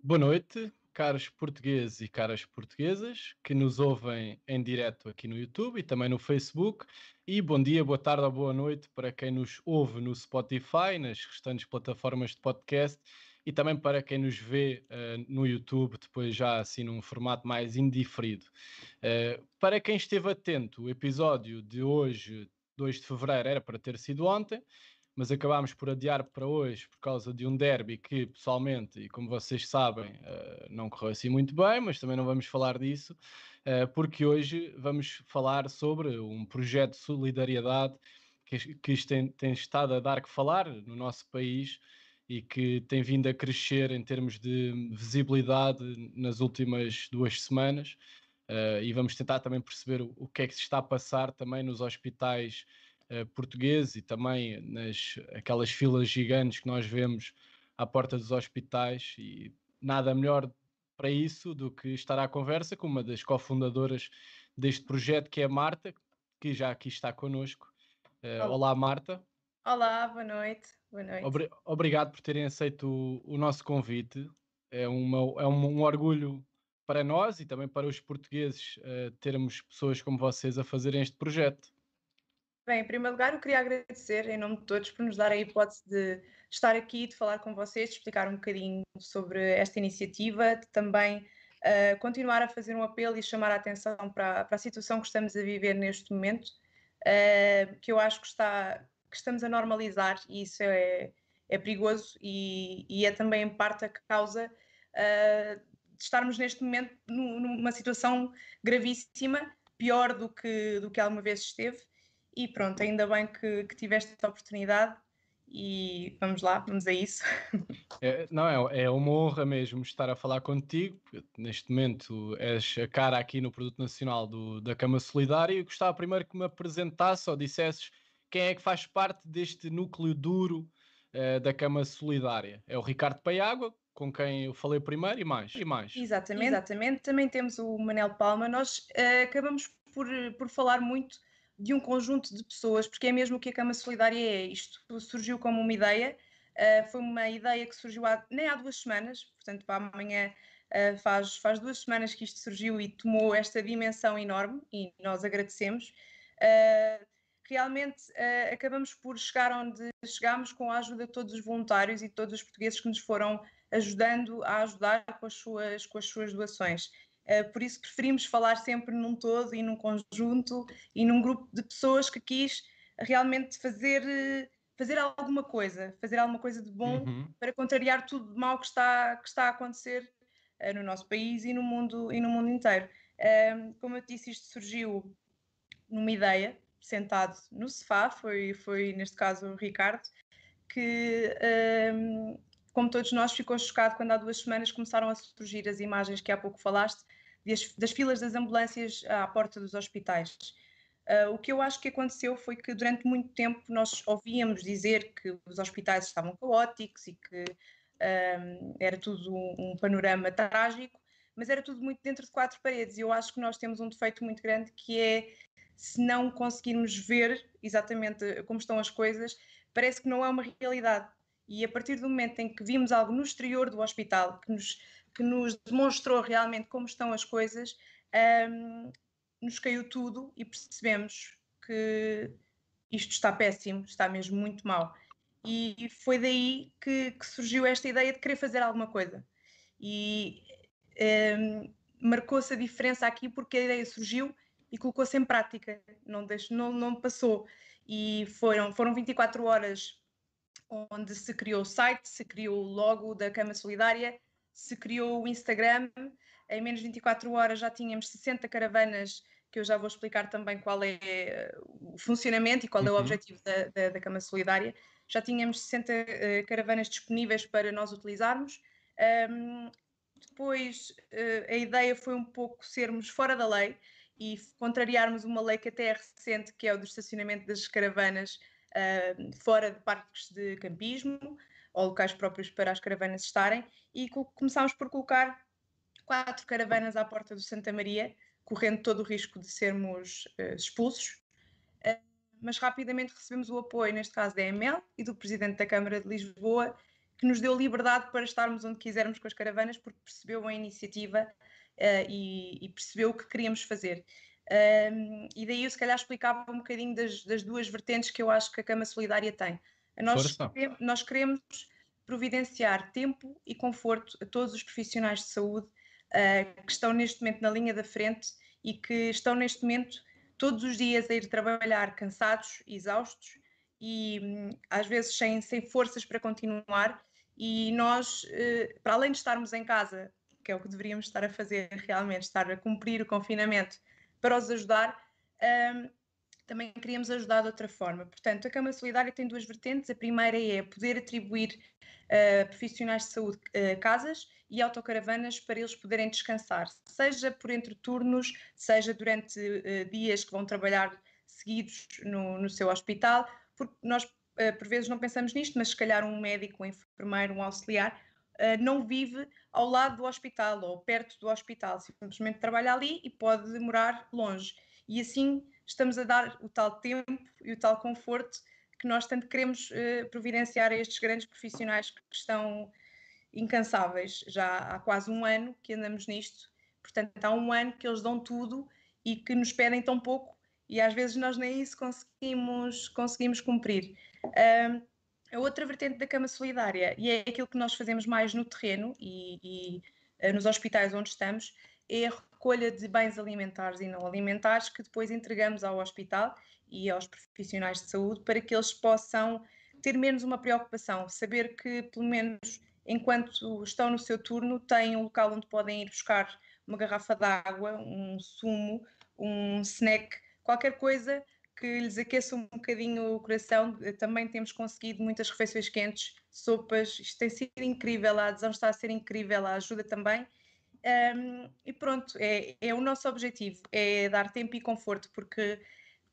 Boa noite, caros portugueses e caras portuguesas que nos ouvem em direto aqui no YouTube e também no Facebook. E bom dia, boa tarde ou boa noite para quem nos ouve no Spotify, nas restantes plataformas de podcast e também para quem nos vê uh, no YouTube, depois já assim num formato mais indiferido. Uh, para quem esteve atento, o episódio de hoje, 2 de fevereiro, era para ter sido ontem mas acabámos por adiar para hoje por causa de um derby que, pessoalmente, e como vocês sabem, uh, não correu assim muito bem, mas também não vamos falar disso, uh, porque hoje vamos falar sobre um projeto de solidariedade que, tem, estado a dar que falar no nosso país e que tem vindo a crescer em termos de visibilidade nas últimas duas semanas. Uh, e vamos tentar também perceber o, o que é que se está a passar também nos hospitais uh, português e também nas aquelas filas gigantes que nós vemos à porta dos hospitais e nada melhor para isso do que estar à conversa com uma das cofundadoras deste projeto, que é a Marta, que já aqui está connosco. Uh, olá. olá, Marta. Olá, boa noite. Boa noite. Obri obrigado por terem aceito o, o nosso convite. É, uma, é um, um, orgulho para nós e também para os portugueses uh, termos pessoas como vocês a fazerem este projeto. Bem, em primeiro lugar, eu queria agradecer em nome de todos por nos dar a hipótese de estar aqui, de falar com vocês, de explicar um bocadinho sobre esta iniciativa, de também uh, continuar a fazer um apelo e chamar a atenção para, para, a situação que estamos a viver neste momento, uh, que eu acho que, está, que estamos a normalizar e isso é, é perigoso e, e é também em parte a causa uh, de estarmos neste momento numa situação gravíssima, pior do que, do que alguma vez esteve e pronto, ainda bem que, que tiveste esta oportunidade e vamos lá, vamos a isso. É, não, é, é uma honra mesmo estar a falar contigo. Neste momento és a cara aqui no Produto Nacional do, da Cama Solidária e gostava primeiro que me apresentasse ou dissesses quem é que faz parte deste núcleo duro uh, da Cama Solidária. É o Ricardo Paiágua, com quem eu falei primeiro, e mais. E mais. Exatamente, exatamente. Também temos o Manel Palma. Nós uh, acabamos por, por falar muito de um conjunto de pessoas, porque é mesmo que a Cama Solidária é. Isto surgiu como uma ideia, uh, foi uma ideia que surgiu há, nem há duas semanas, portanto, para amanhã uh, faz, faz duas semanas que isto surgiu e tomou esta dimensão enorme e nós agradecemos. Uh, realmente acabamos por chegar onde chegámos com a ajuda de todos os voluntários e de todos os portugueses que nos foram ajudando a ajudar com as suas, com as suas doações. Uh, por isso preferimos falar sempre num todo e num conjunto e num grupo de pessoas que quis realmente fazer, fazer alguma coisa, fazer alguma coisa de bom uhum. para contrariar tudo de mal que está, que está a acontecer uh, no nosso país e no mundo, e no mundo inteiro. Uh, como eu disse, isto surgiu numa ideia, sentado no sofá, foi, foi neste caso o Ricardo, que como todos nós, ficou chocado quando há duas semanas começaram a surgir as imagens que há pouco falaste das, das filas das ambulâncias à porta dos hospitais. Uh, o que eu acho que aconteceu foi que durante muito tempo nós ouvíamos dizer que os hospitais estavam caóticos e que era tudo um, um, panorama trágico, mas era tudo muito dentro de quatro paredes. E eu acho que nós temos um defeito muito grande que é se não conseguirmos ver exatamente como estão as coisas, parece que não é uma realidade. E a partir do momento em que vimos algo no exterior do hospital que nos que nos demonstrou realmente como estão as coisas, um, nos caiu tudo e percebemos que isto está péssimo, está mesmo muito mal. E foi daí que, que surgiu esta ideia de querer fazer alguma coisa. E um, marcou-se a diferença aqui porque a ideia surgiu e colocou-se em prática, não, deixou, não, não passou. E foram, foram 24 horas onde se criou o site, se criou o logo da Cama Solidária, se criou o Instagram, em menos de 24 horas já tínhamos 60 caravanas, que eu já vou explicar também qual é eh, o funcionamento e qual é o uhum. objetivo da, da, da, Cama Solidária. Já tínhamos 60 uh, eh, caravanas disponíveis para nós utilizarmos. Um, depois uh, a ideia foi um pouco sermos fora da lei e contrariarmos uma lei que até é recente, que é o do estacionamento das caravanas uh, fora de parques de campismo ou locais próprios para as caravanas estarem, e começámos por colocar quatro caravanas à porta do Santa Maria, correndo todo o risco de sermos uh, expulsos. Uh, mas rapidamente recebemos o apoio, neste caso da EML e do Presidente da Câmara de Lisboa, que nos deu liberdade para estarmos onde quisermos com as caravanas, porque percebeu a iniciativa uh, e, e, percebeu o que queríamos fazer. Um, e daí eu se calhar explicava um bocadinho das, das, duas vertentes que eu acho que a Cama Solidária tem. Nós, nós queremos providenciar tempo e conforto a todos os profissionais de saúde uh, que estão neste momento na linha da frente e que estão neste momento todos os dias a ir trabalhar cansados, exaustos e hum, às vezes sem, sem forças para continuar. E nós, uh, para além de estarmos em casa, que é o que deveríamos estar a fazer realmente, estar a cumprir o confinamento para os ajudar, um, também queríamos ajudar de outra forma. Portanto, a Câmara Solidária tem duas vertentes. A primeira é poder atribuir uh, profissionais de saúde uh, casas e autocaravanas para eles poderem descansar, seja por entre turnos, seja durante uh, dias que vão trabalhar seguidos no, no seu hospital, porque nós por vezes não pensamos nisto, mas se calhar um médico, um enfermeiro, um auxiliar não vive ao lado do hospital ou perto do hospital, simplesmente trabalha ali e pode demorar longe. E assim estamos a dar o tal tempo e o tal conforto que nós tanto queremos uh, providenciar a estes grandes profissionais que estão incansáveis. Já há quase um ano que andamos nisto, portanto, há um ano que eles dão tudo e que nos pedem tão pouco e às vezes nós nem isso conseguimos, conseguimos cumprir. Uh, a outra vertente da cama solidária, e é aquilo que nós fazemos mais no terreno e, e uh, nos hospitais onde estamos, é a recolha de bens alimentares e não alimentares que depois entregamos ao hospital e aos profissionais de saúde para que eles possam ter menos uma preocupação, saber que pelo menos enquanto estão no seu turno têm um local onde podem ir buscar uma garrafa de água, um sumo, um snack, qualquer coisa que lhes aqueça um bocadinho o coração. Também temos conseguido muitas refeições quentes, sopas, isto tem sido incrível, a adesão está a ser incrível, a ajuda também. Um, e pronto, é, é, o nosso objetivo, é dar tempo e conforto, porque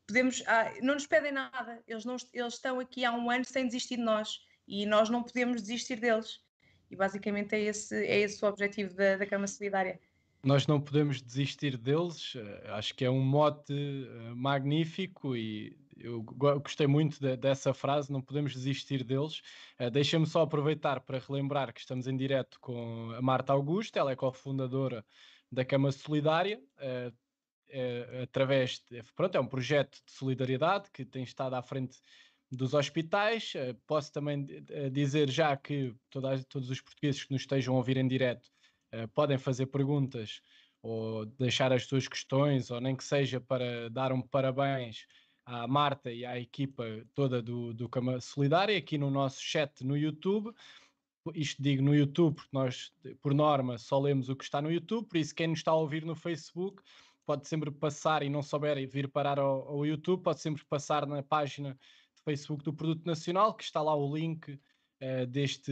podemos, ah, não nos pedem nada, eles, não, eles estão aqui há um ano sem desistir de nós e nós não podemos desistir deles. E basicamente é esse, é esse o objetivo da, da Cama Solidária. Nós não podemos desistir deles, eh, acho que é um mote eh, magnífico e eu gostei muito de, dessa frase, não podemos desistir deles. Uh, Deixa-me só aproveitar para relembrar que estamos em direto com a Marta Augusta, ela é cofundadora da Cama Solidária, uh, uh, através de, pronto, é um projeto de solidariedade que tem estado à frente dos hospitais. posso também dizer já que todos os portugueses que nos estejam a ouvir em direto podem fazer perguntas ou deixar as suas questões, ou nem que seja para dar um parabéns à Marta e à equipa toda do, do Cama Solidária aqui no nosso chat no YouTube. Isto digo no YouTube porque nós, por norma, só lemos o que está no YouTube, por isso quem nos está a ouvir no Facebook pode sempre passar e não souber vir parar ao, ao YouTube, pode sempre passar na página do Facebook do Produto Nacional, que está lá o link uh, deste.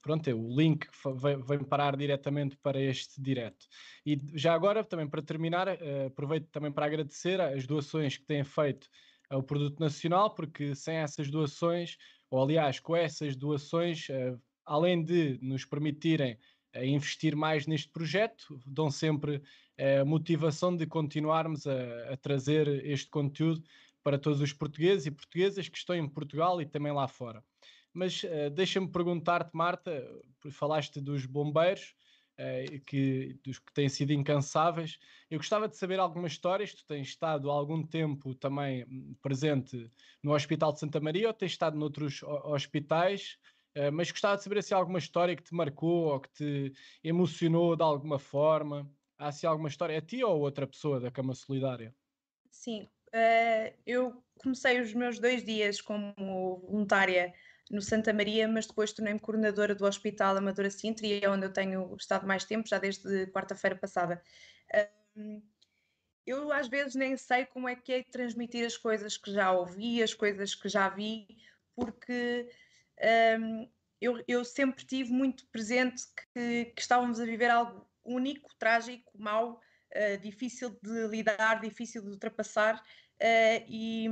Pronto, é o link vem, vem, parar diretamente para este direto. E já agora, também para terminar, uh, aproveito também para agradecer as doações que têm feito ao Produto Nacional, porque sem essas doações, ou aliás, com essas doações, uh, além de nos permitirem investir mais neste projeto, dão sempre a motivação de continuarmos a, a trazer este conteúdo para todos os portugueses e portuguesas que estão em Portugal e também lá fora. Mas uh, deixa-me perguntar-te, Marta, falaste dos bombeiros, uh, que, dos que têm sido incansáveis. Eu gostava de saber algumas histórias. Tu tens estado há algum tempo também hum, presente no Hospital de Santa Maria ou tens estado noutros hospitais? Uh, mas gostava de saber se há alguma história que te marcou ou que te emocionou de alguma forma. Há se alguma história a ti ou outra pessoa da Cama Solidária? Sim, uh, eu comecei os meus dois dias como voluntária no Santa Maria, mas depois tornei-me coordenadora do Hospital Amadora Sintra e é onde eu tenho estado mais tempo, já desde quarta-feira passada. Eu às vezes nem sei como é que é transmitir as coisas que já ouvi, as coisas que já vi, porque um, eu, eu, sempre tive muito presente que, que, estávamos a viver algo único, trágico, mau, uh, difícil de lidar, difícil de ultrapassar, uh, e,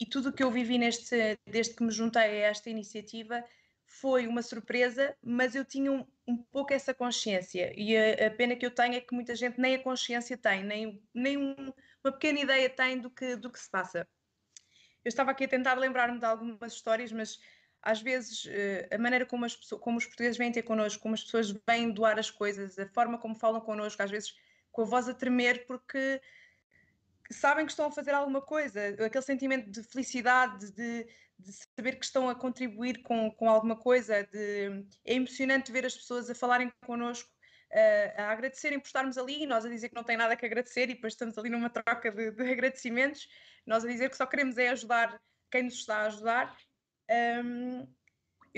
e tudo o que eu vivi neste, desde que me juntei a esta iniciativa foi uma surpresa, mas eu tinha um, um pouco essa consciência. E a, a, pena que eu tenho é que muita gente nem a consciência tem, nem, nem um, uma pequena ideia tem do que, do que se passa. Eu estava aqui a tentar lembrar-me de algumas histórias, mas às vezes, uh, a maneira como, as pessoas, como os portugueses vêm ter connosco, como as pessoas vêm doar as coisas, a forma como falam connosco, às vezes com a voz a tremer, porque sabem que estão a fazer alguma coisa, aquele sentimento de felicidade, de, de saber que estão a contribuir com, com alguma coisa, de, é emocionante ver as pessoas a falarem connosco, a, a agradecerem por estarmos ali, e nós a dizer que não tem nada que agradecer, e depois estamos ali numa troca de, de agradecimentos, nós a dizer que só queremos é ajudar quem nos está a ajudar. Um,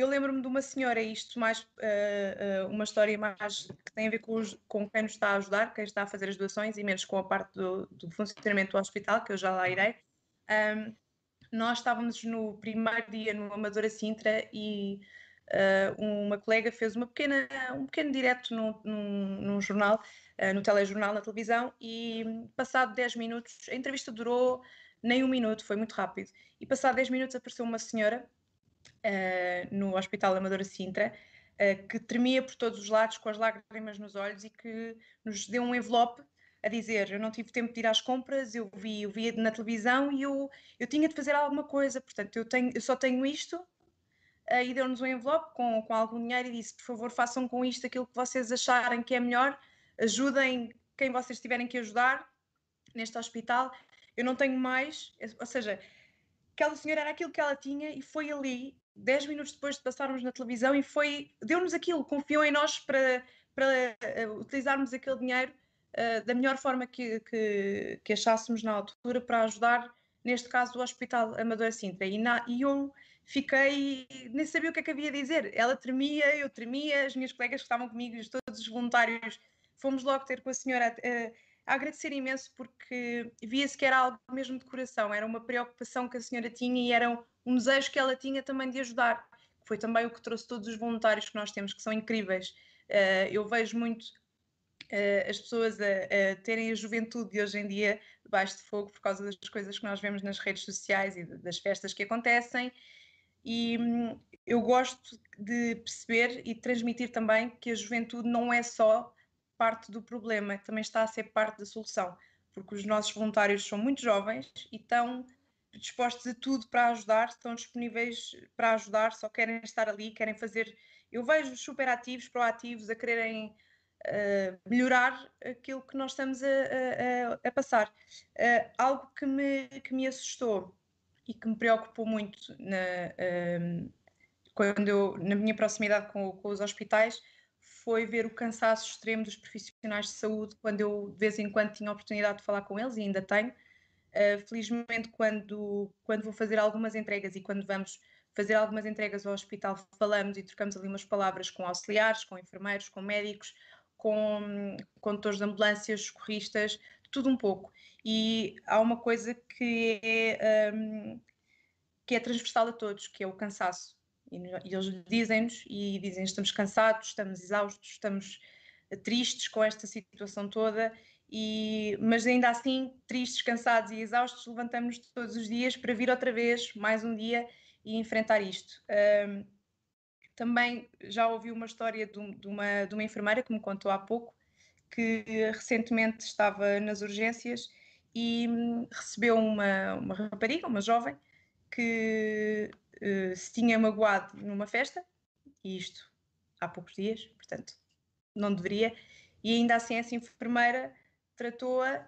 eu lembro-me de uma senhora, isto mais uh, uh, uma história mais que tem a ver com, os, com quem nos está a ajudar, quem está a fazer as doações e menos com a parte do, do funcionamento do hospital, que eu já lá irei. Um, nós estávamos no primeiro dia no Amadora Sintra e uh, uma colega fez uma pequena, um pequeno direto num, num, num jornal, no telejornal, na televisão, e passado 10 minutos, a entrevista durou nem um minuto, foi muito rápido, e passado 10 minutos apareceu uma senhora uh, no Hospital Amadora Sintra, uh, que tremia por todos os lados, com as lágrimas nos olhos e que nos deu um envelope a dizer: Eu não tive tempo de ir às compras, eu vi, eu vi na televisão e eu, eu tinha de fazer alguma coisa, portanto, eu, tenho, eu só tenho isto. Uh, e deu-nos um envelope com, com algum dinheiro e disse: Por favor, façam com isto aquilo que vocês acharem que é melhor, ajudem quem vocês tiverem que ajudar neste hospital. Eu não tenho mais, ou seja, aquela senhora era aquilo que ela tinha e foi ali 10 minutos depois de passarmos na televisão e foi, deu-nos aquilo, confiou em nós para, para uh, utilizarmos aquele dinheiro uh, da melhor forma que, que, que, achássemos na altura para ajudar, neste caso, o Hospital Amadora Sintra. E, na, e eu fiquei, nem sabia o que é que havia a dizer. Ela tremia, eu tremia, as minhas colegas que estavam comigo, todos os voluntários, fomos logo ter com a senhora. Uh, agradecer imenso porque via-se que era algo mesmo de coração, era uma preocupação que a senhora tinha e era um desejo que ela tinha também de ajudar. Foi também o que trouxe todos os voluntários que nós temos, que são incríveis. Uh, eu vejo muito uh, as pessoas a, a, terem a juventude de hoje em dia debaixo de fogo por causa das coisas que nós vemos nas redes sociais e das festas que acontecem. E hum, eu gosto de perceber e transmitir também que a juventude não é só parte do problema, também está a ser parte da solução, porque os nossos voluntários são muito jovens e estão dispostos a tudo para ajudar, estão disponíveis para ajudar, só querem estar ali, querem fazer. Eu vejo super ativos, proativos, a quererem uh, melhorar aquilo que nós estamos a, a, a passar. Uh, algo que me, que me assustou e que me preocupou muito na, uh, quando eu, na minha proximidade com, com os hospitais foi ver o cansaço extremo dos profissionais de saúde quando eu de vez em quando tinha a oportunidade de falar com eles e ainda tenho Uh, felizmente, quando, quando vou fazer algumas entregas e quando vamos fazer algumas entregas ao hospital, falamos e trocamos ali umas palavras com auxiliares, com enfermeiros, com médicos, com condutores de ambulâncias, socorristas, tudo um pouco. E há uma coisa que é, um, que é transversal a todos, que é o cansaço. E, e eles dizem-nos e dizem estamos cansados, estamos exaustos, estamos tristes com esta situação toda e, mas ainda assim, tristes, cansados e exaustos, levantamos todos os dias para vir outra vez, mais um dia, e enfrentar isto. Um, também já ouvi uma história de, de, uma, de uma enfermeira que me contou há pouco, que recentemente estava nas urgências e hum, recebeu uma, uma rapariga, uma jovem, que uh, se tinha magoado numa festa, e isto há poucos dias, portanto não deveria, e ainda assim essa enfermeira tratou-a,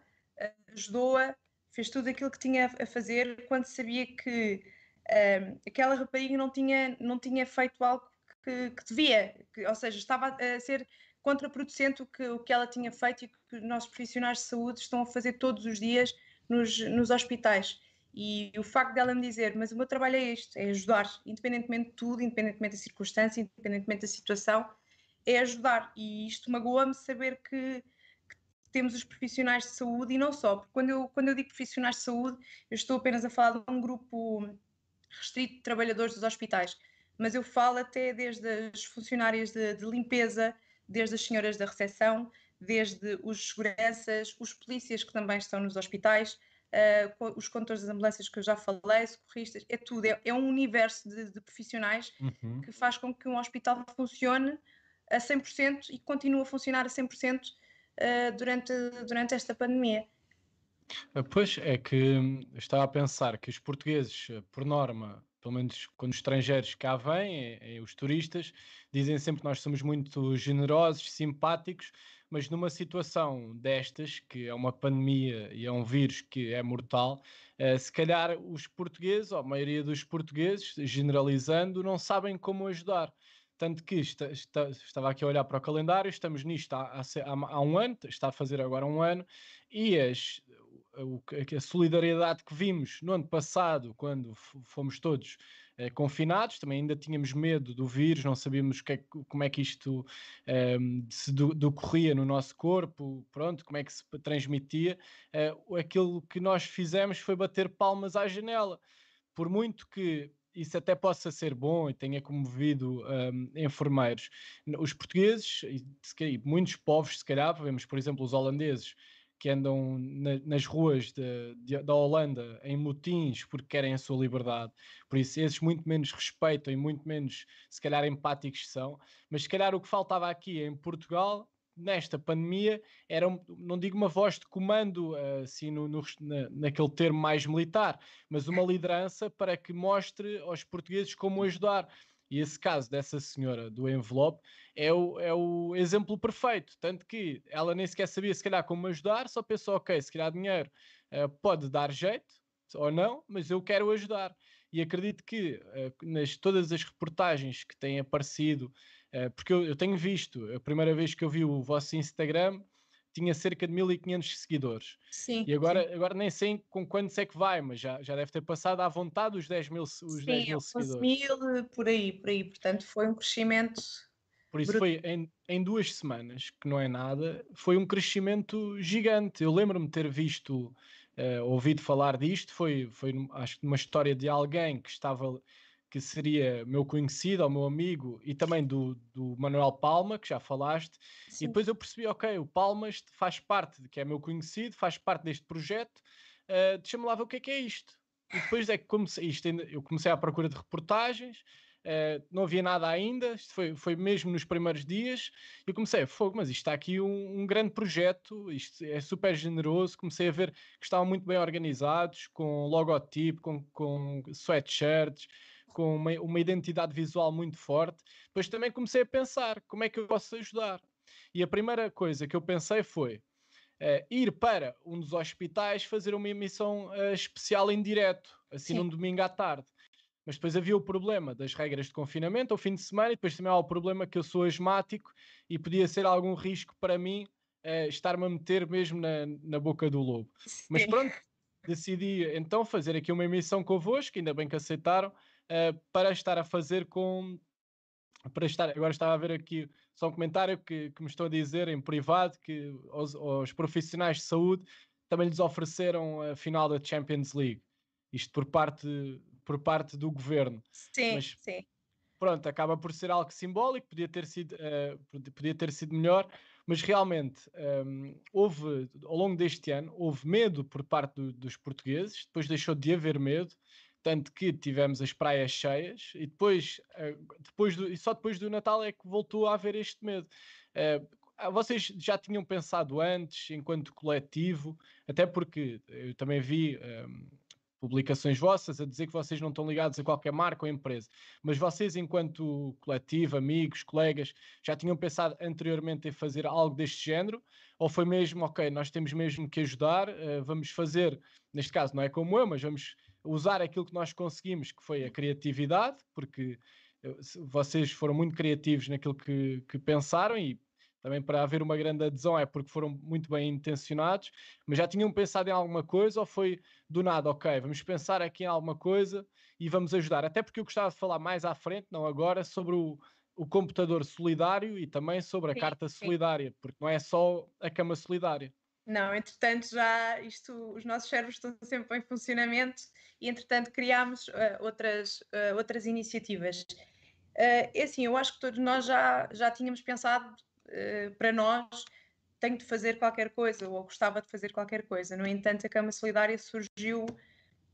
ajudou-a, fez tudo aquilo que tinha a fazer quando sabia que um, aquela rapariga não tinha, não tinha feito algo que, que devia, que, ou seja, estava a ser contraproducente o que, o que ela tinha feito e que os nossos profissionais de saúde estão a fazer todos os dias nos, nos hospitais. E o facto dela me dizer, mas o meu trabalho é este, é ajudar, independentemente de tudo, independentemente da circunstância, independentemente da situação, é ajudar. E isto magoa-me saber que temos os profissionais de saúde e não só, porque quando eu, quando eu digo profissionais de saúde, eu estou apenas a falar de um grupo restrito de trabalhadores dos hospitais, mas eu falo até desde as funcionárias de, de limpeza, desde as senhoras da recepção, desde os seguranças, os polícias que também estão nos hospitais, uh, os condutores das ambulâncias que eu já falei, socorristas, é tudo, é, é um universo de, de profissionais uhum. que faz com que um hospital funcione a 100% e continue a funcionar a 100% uh, durante, durante esta pandemia. Eh, pois é que hum, estava a pensar que os portugueses, eh, por norma, pelo menos quando os estrangeiros cá vêm, é, é, os turistas, dizem sempre que nós somos muito generosos, simpáticos, mas numa situação destas, que é uma pandemia e é um vírus que é mortal, uh, se calhar os portugueses, ou a maioria dos portugueses, generalizando, não sabem como ajudar. Tanto que estava aqui a olhar para o calendário, estamos nisto há, há, há, um ano, está a fazer agora um ano, e as, a, solidariedade que vimos no ano passado, quando fomos todos eh, confinados, também ainda tínhamos medo do vírus, não sabíamos que é, como é que isto eh, se decorria no nosso corpo, pronto, como é que se transmitia. Eh, aquilo que nós fizemos foi bater palmas à janela. Por muito que isso até possa ser bom e tenha comovido um, enfermeiros. Os portugueses, e, e, muitos povos, se calhar, vemos, por exemplo, os holandeses, que andam na, nas ruas de, de, da Holanda em motins porque querem a sua liberdade. Por isso, esses muito menos respeitam e muito menos, se calhar, empáticos são. Mas, se calhar, o que faltava aqui em Portugal, nesta pandemia, era, não digo uma voz de comando, assim, no, no, na, naquele termo mais militar, mas uma liderança para que mostre aos portugueses como ajudar. E esse caso dessa senhora do envelope é o, é o exemplo perfeito. Tanto que ela nem sequer sabia, se calhar, como ajudar, só pensou: ok, se calhar dinheiro uh, pode dar jeito ou não, mas eu quero ajudar. E acredito que uh, nas todas as reportagens que têm aparecido, uh, porque eu, eu tenho visto, a primeira vez que eu vi o vosso Instagram, tinha cerca de 1500 seguidores. Sim. E agora, sim. agora nem sei com quantos é que vai, mas já, já deve ter passado à vontade os 10 mil, os sim, 10 mil seguidores. mil por aí, por aí. Portanto, foi um crescimento. Por isso foi em, em duas semanas, que não é nada, foi um crescimento gigante. Eu lembro-me ter visto, uh, ouvido falar disto, foi, foi acho que uma história de alguém que estava que seria meu conhecido, ou meu amigo, e também do, do Manuel Palma, que já falaste, Sim. e depois eu percebi, ok, o Palmas faz parte, que é meu conhecido, faz parte deste projeto, uh, deixa-me lá ver o que é que é isto. E depois é que comecei, isto ainda, eu comecei à procura de reportagens, uh, não havia nada ainda, isto foi, foi mesmo nos primeiros dias, e eu comecei, fogo, mas isto está aqui um, um, grande projeto, isto é super generoso, comecei a ver que estavam muito bem organizados, com logotipo, com, com sweatshirts, com uma, uma identidade visual muito forte, depois também comecei a pensar como é que eu posso ajudar. E a primeira coisa que eu pensei foi uh, ir para um dos hospitais fazer uma emissão uh, especial em direto, assim Sim. num domingo à tarde. Mas depois havia o problema das regras de confinamento ao fim de semana, e depois também há o problema que eu sou asmático e podia ser algum risco para mim uh, estar-me a meter mesmo na, na boca do lobo. Sim. Mas pronto, decidi então fazer aqui uma emissão convosco, ainda bem que aceitaram, uh, para estar a fazer com. Para estar, agora estava a ver aqui só um comentário que, que me estão a dizer em privado que os, os profissionais de saúde também lhes ofereceram a final da Champions League. Isto por parte, por parte do governo. Sim, Mas, sim. Pronto, acaba por ser algo simbólico, podia ter sido, uh, podia ter sido melhor, mas realmente um, ehm, houve, ao longo deste ano, houve medo por parte do, dos portugueses, depois deixou de haver medo, tanto que tivemos as praias cheias e depois, eh, depois do, e só depois do Natal é que voltou a haver este medo. Uh, vocês já tinham pensado antes, enquanto coletivo, até porque eu também vi um, ehm, publicações vossas a dizer que vocês não estão ligados a qualquer marca ou empresa, mas vocês, enquanto coletivo, amigos, colegas, já tinham pensado anteriormente em fazer algo deste género? Ou foi mesmo, ok, nós temos mesmo que ajudar, uh, vamos fazer, neste caso não é como eu, mas vamos usar aquilo que nós conseguimos, que foi a criatividade, porque eh, vocês foram muito criativos naquilo que, que pensaram e também para haver uma grande adesão é porque foram muito bem intencionados, mas já tinham pensado em alguma coisa ou foi do nada, ok, vamos pensar aqui em alguma coisa e vamos ajudar. Até porque eu gostava de falar mais à frente, não agora, sobre o, o computador solidário e também sobre a sim, carta sim. solidária, porque não é só a cama solidária. Não, entretanto já isto, os nossos cérebros estão sempre em funcionamento e entretanto criámos uh, outras, uh, outras iniciativas. Uh, é assim, eu acho que todos nós já, já tínhamos pensado para nós tenho de fazer qualquer coisa ou gostava de fazer qualquer coisa. No entanto, a Cama Solidária surgiu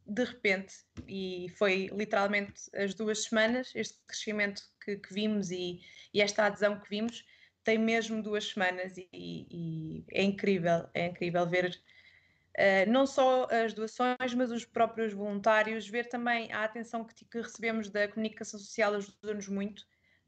de repente e foi literalmente as duas semanas, este crescimento que, que vimos e, e esta adesão que vimos, tem mesmo duas semanas e, e é incrível, é incrível ver Uh, não só as doações, mas os próprios voluntários, ver também a atenção que, que recebemos da comunicação social ajuda-nos muito,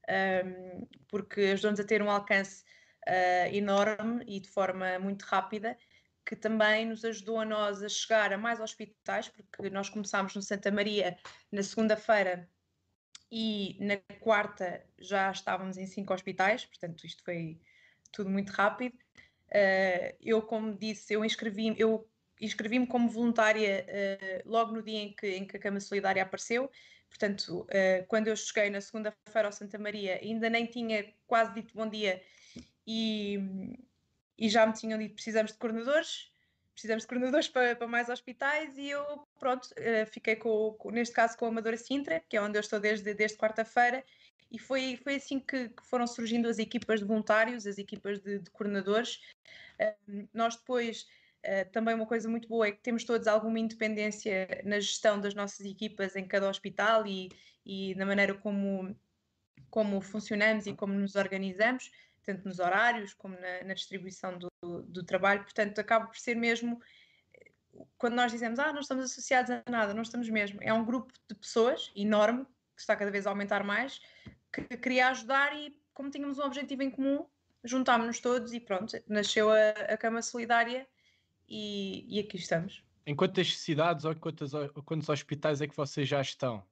um, ehm, porque ajudou-nos a ter um alcance uh, enorme e de forma muito rápida, que também nos ajudou a nós a chegar a mais hospitais, porque nós começámos no Santa Maria na segunda-feira e na quarta já estávamos em cinco hospitais, portanto isto foi tudo muito rápido. Uh, eu, como disse, eu inscrevi-me, eu inscrevi-me como voluntária uh, logo no dia em que, em que a Cama Solidária apareceu. Portanto, uh, quando eu cheguei na segunda-feira ao Santa Maria, ainda nem tinha quase dito bom dia e, e já me tinham dito precisamos de coordenadores, precisamos de coordenadores para, para mais hospitais e eu, pronto, uh, fiquei com, com, neste caso com a Amadora Sintra, que é onde eu estou desde, desde quarta-feira, e foi, foi assim que, que, foram surgindo as equipas de voluntários, as equipas de, de coordenadores. Uh, nós depois Uh, também uma coisa muito boa é que temos todos alguma independência na gestão das nossas equipas em cada hospital e, e na maneira como, como funcionamos e como nos organizamos, tanto nos horários como na, na distribuição do, do, trabalho. Portanto, acaba por ser mesmo. Quando nós dizemos, ah, não estamos associados a nada, não estamos mesmo. É um grupo de pessoas enorme, que está cada vez a aumentar mais, que queria ajudar e, como tínhamos um objetivo em comum, juntámos-nos todos e pronto, nasceu a, a Cama Solidária e, e aqui estamos. Em quantas cidades ou quantos, quantos hospitais é que vocês já estão?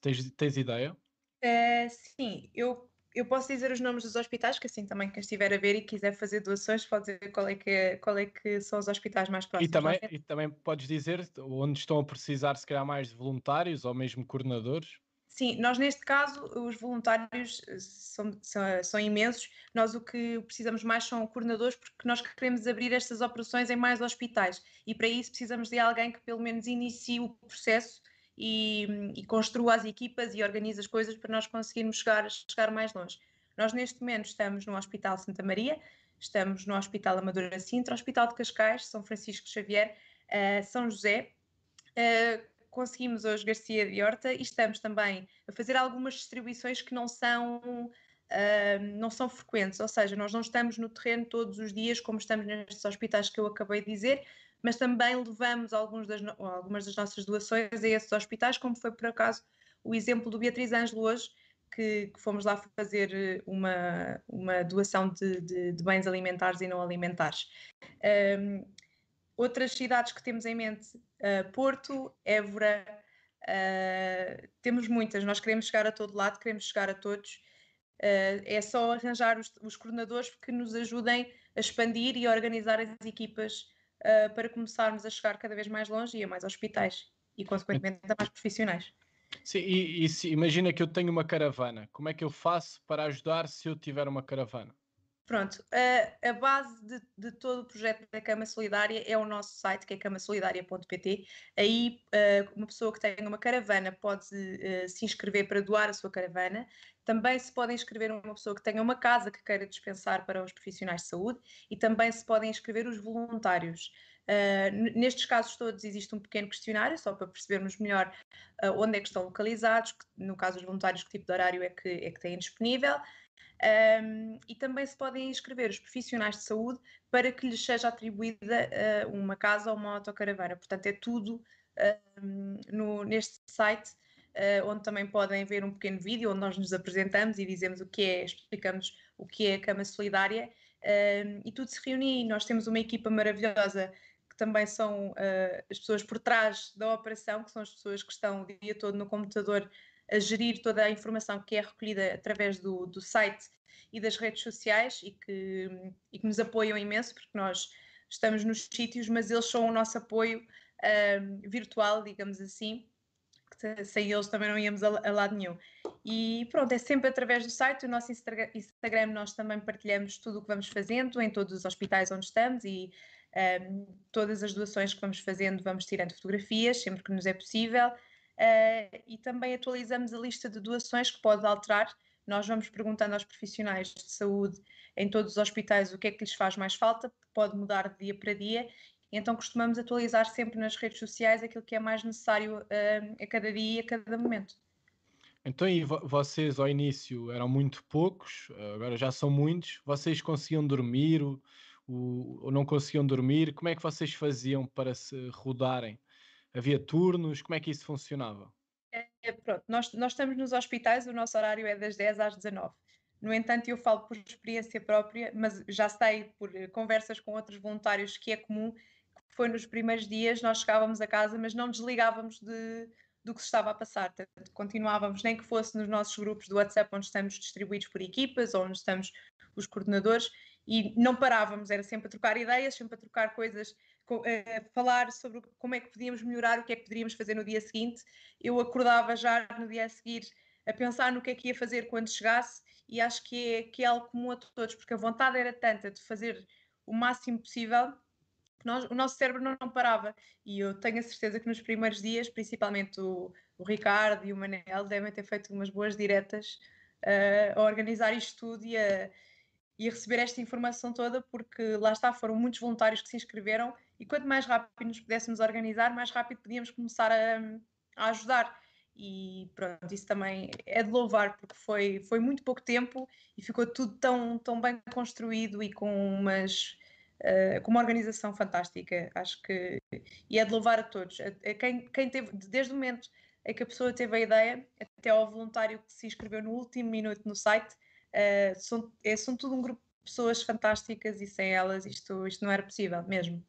Tens, tens ideia? Uh, sim, eu, eu posso dizer os nomes dos hospitais, que assim também quem estiver a ver e quiser fazer doações pode dizer qual é que, qual é que são os hospitais mais próximos. E também, e também podes dizer onde estão a precisar se calhar mais de voluntários ou mesmo coordenadores? Sim, nós neste caso, os voluntários eh, são, são, são, imensos. Nós o que precisamos mais são coordenadores, porque nós queremos abrir estas operações em mais hospitais. E para isso precisamos de alguém que pelo menos inicie o processo e, e construa as equipas e organize as coisas para nós conseguirmos chegar, chegar mais longe. Nós neste momento estamos no Hospital Santa Maria, estamos no Hospital Amadora Sintra, Hospital de Cascais, São Francisco Xavier, uh, São José. Uh, conseguimos hoje Garcia de Horta e estamos também a fazer algumas distribuições que não são, uh, não são frequentes, ou seja, nós não estamos no terreno todos os dias como estamos nestes hospitais que eu acabei de dizer, mas também levamos das, algumas das nossas doações a esses hospitais, como foi por acaso o exemplo do Beatriz Ângelo hoje, que, que, fomos lá fazer eh, uma, uma doação de, de, de bens alimentares e não alimentares. Um, outras cidades que temos em mente, uh, Porto, Évora, uh, temos muitas, nós queremos chegar a todo lado, queremos chegar a todos. Uh, é só arranjar os, os, coordenadores que nos ajudem a expandir e a organizar as equipas para começarmos a chegar cada vez mais longe e a mais hospitais e, consequentemente, a mais profissionais. Sim, e, e se, imagina que eu tenho uma caravana, como é que eu faço para ajudar se eu tiver uma caravana? Pronto, a, a base de, de, todo o projeto da Cama Solidária é o nosso site, que é camasolidaria.pt. Aí, uh, uma pessoa que tenha uma caravana pode uh, se inscrever para doar a sua caravana. Também se pode inscrever uma pessoa que tenha uma casa que queira dispensar para os profissionais de saúde e também se podem inscrever os voluntários. Uh, nestes casos todos existe um pequeno questionário, só para percebermos melhor onde é que estão localizados, que, no caso dos voluntários, que tipo de horário é que, é que têm disponível. Um, e também se podem inscrever os profissionais de saúde para que lhes seja atribuída uh, uma casa ou uma autocaravana. Portanto, é tudo uh, no, neste site, uh, onde também podem ver um pequeno vídeo onde nós nos apresentamos e dizemos o que é, explicamos o que é a Cama Solidária e tudo se reúne. Nós temos uma equipa maravilhosa que também são as pessoas por trás da operação, que são as pessoas que estão o dia todo no computador a gerir toda a informação que é recolhida através do, do site e das redes sociais e que, e que nos apoiam imenso, porque nós estamos nos sítios, mas eles são o nosso apoio virtual, digamos assim, que sem eles também não íamos a, a, lado nenhum. E pronto, é sempre através do site, o nosso Instagram, nós também partilhamos tudo o que vamos fazendo em todos os hospitais onde estamos e um, todas as doações que vamos fazendo, vamos tirando fotografias sempre que nos é possível. Uh, e também atualizamos a lista de doações que pode alterar. Nós vamos perguntando aos profissionais de saúde em todos os hospitais o que é que lhes faz mais falta, pode mudar de dia para dia, então costumamos atualizar sempre nas redes sociais aquilo que é mais necessário uh, a cada dia e a cada momento. Então, e vocês ao início eram muito poucos, agora já são muitos. Vocês conseguiam dormir? O, o, ou não conseguiam dormir, como é que vocês faziam para se rodarem? Havia turnos? Como é que isso funcionava? É, pronto, nós, nós estamos nos hospitais, o nosso horário é das 10 às 19. No entanto, eu falo por experiência própria, mas já sei por eh, conversas com outros voluntários que é comum, que foi nos primeiros dias nós chegávamos a casa, mas não desligávamos de, do que se estava a passar. Portanto, continuávamos, nem que fosse nos nossos grupos do WhatsApp, onde estamos distribuídos por equipas, ou onde estamos os coordenadores, e não parávamos, era sempre a trocar ideias, sempre a trocar coisas, a falar sobre como é que podíamos melhorar, o que é que poderíamos fazer no dia seguinte. Eu acordava já no dia a seguir a pensar no que é que ia fazer quando chegasse, e acho que é, que é algo comum a todos, porque a vontade era tanta de fazer o máximo possível que nós, o nosso cérebro não, não, parava. E eu tenho a certeza que nos primeiros dias, principalmente o, o Ricardo e o Manel, devem ter feito umas boas diretas uh, a organizar isto tudo e a, e receber esta informação toda, porque lá está, foram muitos voluntários que se inscreveram e quanto mais rápido nos pudéssemos organizar, mais rápido podíamos começar a, a ajudar. E pronto, isso também é de louvar, porque foi, foi muito pouco tempo e ficou tudo tão, tão bem construído e com umas uh, com uma organização fantástica, acho que e é de louvar a todos, a, a quem, quem teve, desde o momento em que a pessoa teve a ideia, até ao voluntário que se inscreveu no último minuto no site, uh, são, é, são tudo um grupo de pessoas fantásticas e sem elas isto, isto não era possível mesmo.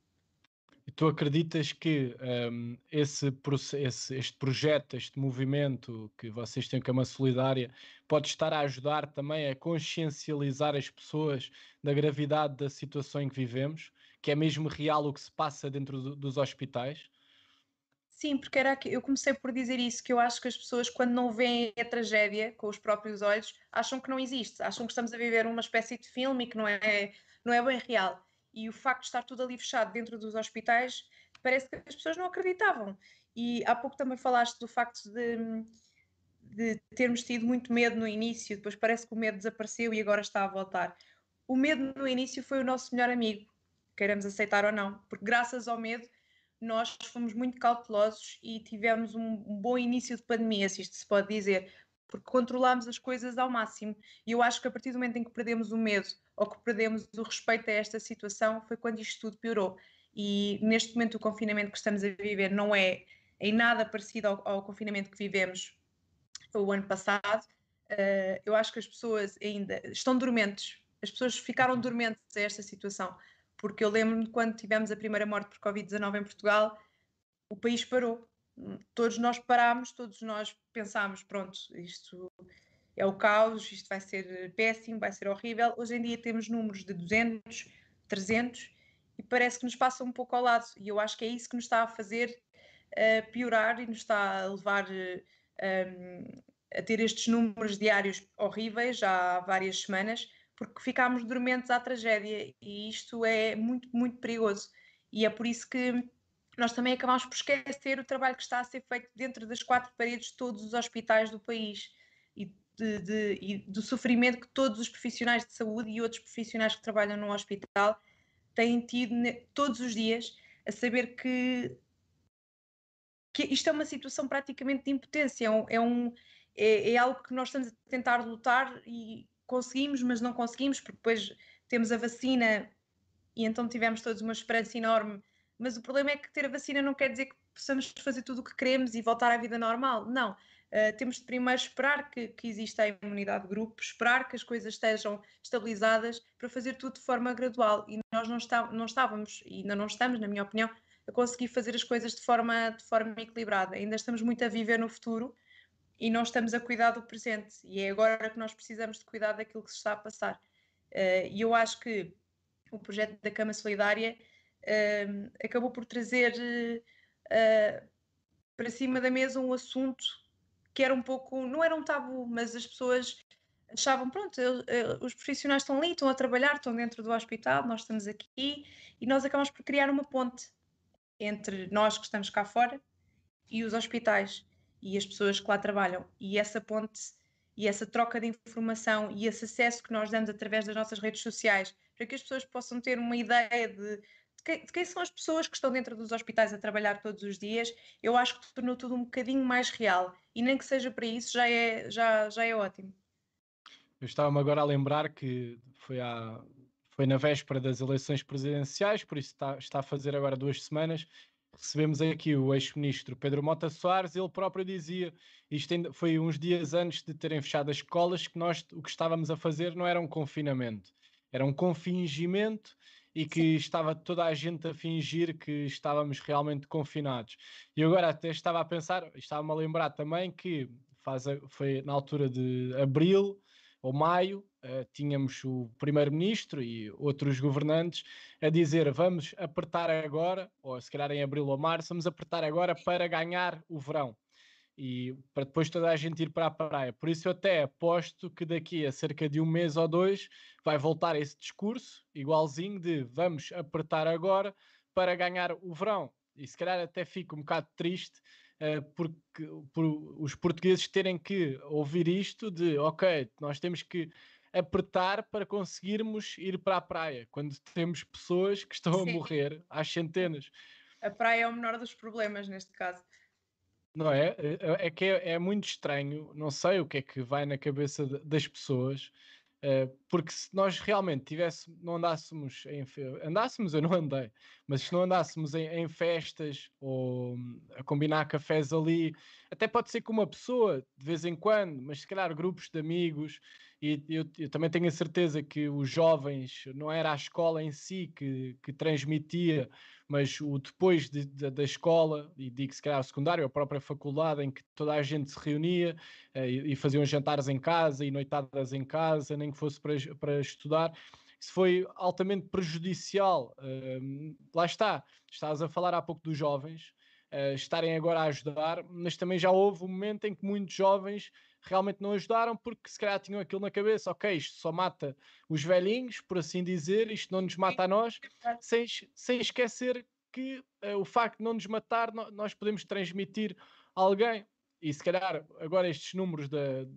E tu acreditas que um, esse, esse, este projeto, este movimento que vocês têm como a Solidária, pode estar a ajudar também a consciencializar as pessoas da gravidade da situação em que vivemos, que é mesmo real o que se passa dentro do, dos hospitais? Sim, porque era que eu comecei por dizer isso, que eu acho que as pessoas, quando não veem a tragédia com os próprios olhos, acham que não existe, acham que estamos a viver uma espécie de filme e que não é, não é bem real e o facto de estar tudo ali fechado dentro dos hospitais, parece que as pessoas não acreditavam. E há pouco também falaste do facto de, de termos tido muito medo no início, depois parece que o medo desapareceu e agora está a voltar. O medo no início foi o nosso melhor amigo, queiramos aceitar ou não, porque graças ao medo nós fomos muito cautelosos e tivemos um, um bom início de pandemia, se isto se pode dizer, porque controlámos as coisas ao máximo. E eu acho que a partir do momento em que perdemos o medo ou que perdemos o respeito a esta situação foi quando isto tudo piorou. E neste momento o confinamento que estamos a viver não é em nada parecido ao, ao confinamento que vivemos o ano passado. Uh, eu acho que as pessoas ainda estão dormentes, as pessoas ficaram dormentes a esta situação, porque eu lembro-me quando tivemos a primeira morte por Covid-19 em Portugal, o país parou, todos nós parámos, todos nós pensámos, pronto, isto é o caos, isto vai ser péssimo, vai ser horrível. Hoje em dia temos números de 200, 300 e parece que nos passa um pouco ao lado. E eu acho que é isso que nos está a fazer uh, piorar e nos está a levar uh, eh, um, a ter estes números diários horríveis já há várias semanas, porque ficámos dormentes à tragédia e isto é muito, muito perigoso. E é por isso que nós também acabamos por esquecer o trabalho que está a ser feito dentro das quatro paredes de todos os hospitais do país e, de, de, e do sofrimento que todos os profissionais de saúde e outros profissionais que trabalham no hospital têm tido todos os dias a saber que, que isto é uma situação praticamente de impotência, é, um, é, é, é algo que nós estamos a tentar lutar e conseguimos, mas não conseguimos, porque depois temos a vacina e então tivemos todos uma esperança enorme mas o problema é que ter a vacina não quer dizer que possamos fazer tudo o que queremos e voltar à vida normal. Não. Uh, temos de primeiro esperar que, que exista a imunidade de grupo, esperar que as coisas estejam estabilizadas para fazer tudo de forma gradual. E nós não, está, não estávamos, e ainda não estamos, na minha opinião, a conseguir fazer as coisas de forma, de forma equilibrada. Ainda estamos muito a viver no futuro e não estamos a cuidar do presente. E é agora que nós precisamos de cuidar daquilo que se está a passar. Uh, e eu acho que o projeto da Cama Solidária uh, acabou por trazer uh, para cima da mesa um assunto que era um pouco, não era um tabu, mas as pessoas achavam, pronto, os profissionais estão ali, estão a trabalhar, estão dentro do hospital, nós estamos aqui e nós acabamos por criar uma ponte entre nós que estamos cá fora e os hospitais e as pessoas que lá trabalham. E essa ponte e essa troca de informação e esse acesso que nós damos através das nossas redes sociais para que as pessoas possam ter uma ideia de de quem são as pessoas que estão dentro dos hospitais a trabalhar todos os dias, eu acho que tornou tudo um bocadinho mais real. E nem que seja para isso, já é, já, já é ótimo. Eu estava-me agora a lembrar que foi há, foi na véspera das eleições presidenciais, por isso está, está a fazer agora duas semanas. Recebemos aqui o ex-ministro Pedro Mota Soares, ele próprio dizia, isto foi uns dias antes de terem fechado as escolas, que nós o que estávamos a fazer não era um confinamento, era um confingimento e que Sim. estava toda a gente a fingir que estávamos realmente confinados. E agora até estava a pensar, estava-me a lembrar também que faz, foi na altura de abril ou maio, uh, tínhamos o primeiro-ministro e outros governantes a dizer vamos apertar agora, ou se calhar em abril ou março, vamos apertar agora para ganhar o verão e para depois toda a gente ir para a praia. Por isso eu até aposto que daqui a cerca de um mês ou dois vai voltar esse discurso igualzinho de vamos apertar agora para ganhar o verão. E se calhar até fico um bocado triste porque por os portugueses terem que ouvir isto de ok, nós temos que apertar para conseguirmos ir para a praia, quando temos pessoas que estão Sim. a morrer às centenas. A praia é o menor dos problemas neste caso. Não é? É, é que é, é, muito estranho, não sei o que é que vai na cabeça das pessoas, porque se nós realmente tivéssemos, não andássemos em andássemos, eu não andei, mas se não andássemos em, em, festas ou a combinar cafés ali, até pode ser com uma pessoa de vez em quando, mas se calhar grupos de amigos, e eu, eu, também tenho a certeza que os jovens, não era a escola em si que, que transmitia, mas o depois de, de, da escola, e digo se calhar o secundário, a própria faculdade, em que toda a gente se reunia uh, e, faziam jantares em casa e noitadas em casa, nem que fosse para, para estudar. Isso foi altamente prejudicial. Uh, lá está, estás a falar há pouco dos jovens, uh, estarem agora a ajudar, mas também já houve um momento em que muitos jovens realmente não ajudaram porque se calhar tinham aquilo na cabeça, ok, isto só mata os velhinhos, por assim dizer, isto não nos mata a nós, sem, sem esquecer que uh, o facto de não nos matar, no, nós podemos transmitir a alguém. E se calhar agora estes números de,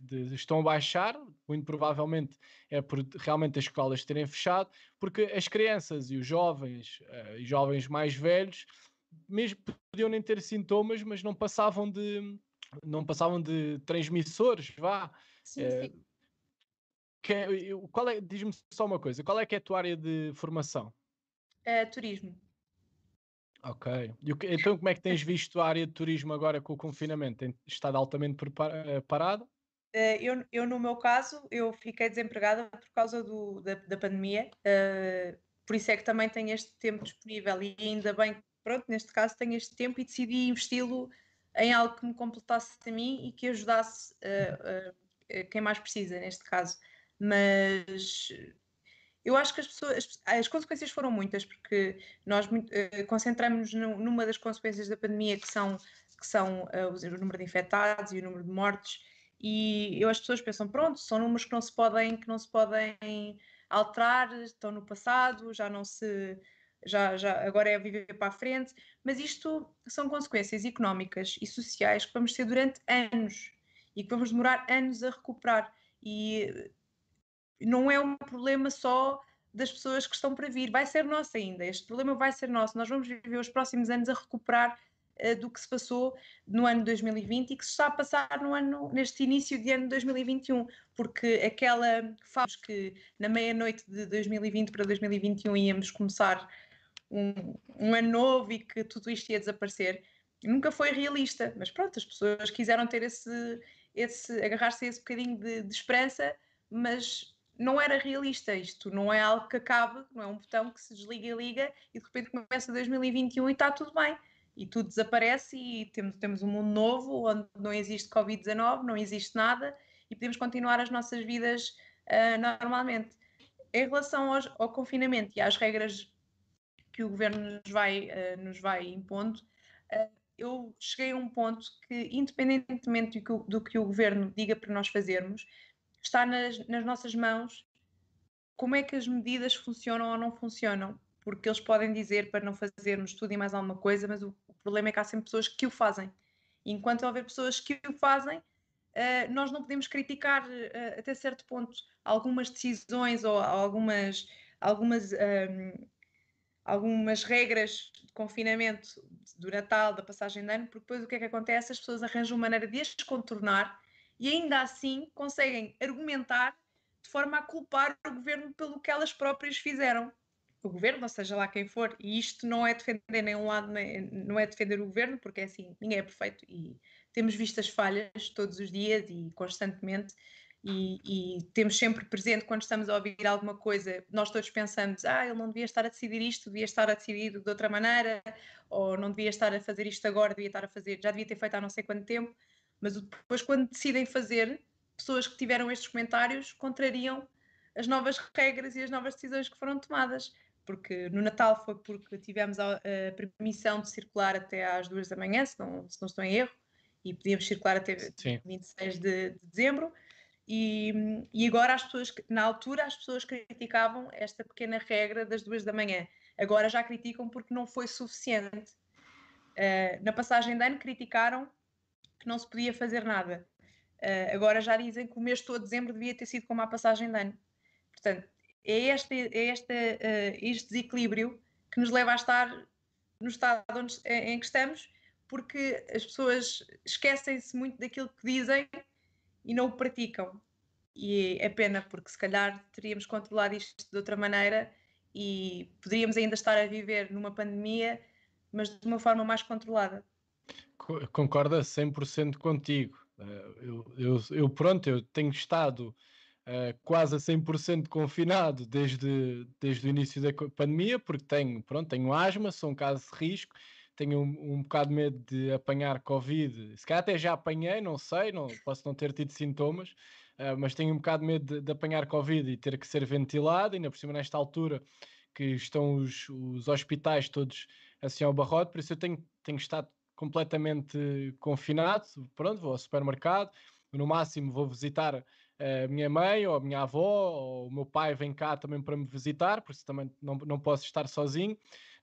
de, estão a baixar, muito provavelmente é por realmente as escolas terem fechado, porque as crianças e os jovens, uh, e jovens mais velhos, mesmo podiam nem ter sintomas, mas não passavam de não passavam de transmissores, vá. Sim, é, sim. Que, qual é, diz-me só uma coisa, qual é que é a tua área de formação? É, turismo. Ok. então como é que tens visto a área de turismo agora com o confinamento? Tem estado altamente eh, parada? Uh, eu, eu, no meu caso, eu fiquei desempregada por causa do, da, da pandemia, uh, por isso é que também tenho este tempo disponível e ainda bem, pronto, neste caso tenho este tempo e decidi investi-lo em algo que me completasse a mim e que ajudasse uh, uh, quem mais precisa, neste caso. Mas eu acho que as pessoas, as, as consequências foram muitas, porque nós uh, concentramos numa das consequências da pandemia que são, que são uh, o número de infectados e o número de mortes, e eu, as pessoas pensam, pronto, são números que não se podem, que não se podem alterar, estão no passado, já não se já, já agora é viver para a frente, mas isto são consequências económicas e sociais que vamos ter durante anos e que vamos demorar anos a recuperar. E não é um problema só das pessoas que estão para vir, vai ser nosso ainda. Este problema vai ser nosso. Nós vamos viver os próximos anos a recuperar uh, do que se passou no ano 2020 e que se está a passar no ano, neste início de ano 2021, porque aquela fase que na meia-noite de 2020 para 2021 íamos começar um, um ano novo e que tudo isto ia desaparecer. Nunca foi realista, mas pronto, as pessoas quiseram ter esse, esse agarrar-se a esse bocadinho de, de esperança, mas não era realista. Isto não é algo que acabe, não é um botão que se desliga e liga e de repente começa 2021 e está tudo bem. E tudo desaparece e temos, temos um mundo novo onde não existe Covid-19, não existe nada e podemos continuar as nossas vidas uh, normalmente. Em relação aos, ao confinamento e às regras que o governo nos vai, uh, nos vai impondo, uh, eu cheguei a um ponto que, independentemente do que, o, do que o governo diga para nós fazermos, está nas, nas nossas mãos como é que as medidas funcionam ou não funcionam. Porque eles podem dizer para não fazermos tudo e mais alguma coisa, mas o, o problema é que há sempre pessoas que o fazem. Enquanto houver pessoas que o fazem, uh, nós não podemos criticar uh, até certo ponto algumas decisões ou algumas, algumas um, algumas regras de confinamento do Natal, da passagem de ano, porque depois o que é que acontece? As pessoas arranjam maneira de as contornar e ainda assim conseguem argumentar de forma a culpar o governo pelo que elas próprias fizeram. O governo, ou seja lá quem for, e isto não é defender nenhum lado, não é defender o governo, porque é assim, ninguém é perfeito e temos visto as falhas todos os dias e constantemente, e, e, temos sempre presente quando estamos a ouvir alguma coisa, nós todos pensamos, ah, ele não devia estar a decidir isto, devia estar a decidir de outra maneira, ou não devia estar a fazer isto agora, devia estar a fazer, já devia ter feito há não sei quanto tempo, mas depois quando decidem fazer, pessoas que tiveram estes comentários contrariam as novas regras e as novas decisões que foram tomadas. Porque no Natal foi porque tivemos a, a permissão de circular até às duas da manhã, se não, se não estou em erro, e podíamos circular até Sim. 26 de, de dezembro. E, e, agora as pessoas, na altura, as pessoas criticavam esta pequena regra das duas da manhã. Agora já criticam porque não foi suficiente. Uh, na passagem de ano criticaram que não se podia fazer nada. Uh, agora já dizem que o mês todo de dezembro devia ter sido como a passagem de ano. Portanto, é este, é este, uh, este desequilíbrio que nos leva a estar no estado onde, em que estamos, porque as pessoas esquecem-se muito daquilo que dizem e não o praticam. E é pena, porque se calhar teríamos controlado isto de outra maneira e poderíamos ainda estar a viver numa pandemia, mas de uma forma mais controlada. Concorda 100% contigo. Eh, eu, eu, eu, pronto, eu tenho estado uh, quase a 100% confinado desde, desde o início da pandemia, porque tenho, pronto, tenho asma, sou um caso de risco, tenho um, um bocado de medo de apanhar Covid. Se calhar até já apanhei, não sei, não, posso não ter tido sintomas, uh, mas tenho um bocado de medo de, de, apanhar Covid e ter que ser ventilado, ainda por cima nesta altura que estão os, os hospitais todos assim ao barrote, por isso eu tenho, tenho estado completamente confinado, pronto, vou ao supermercado, no máximo vou visitar a minha mãe ou a minha avó ou o meu pai vem cá também para me visitar, por isso também não, não posso estar sozinho.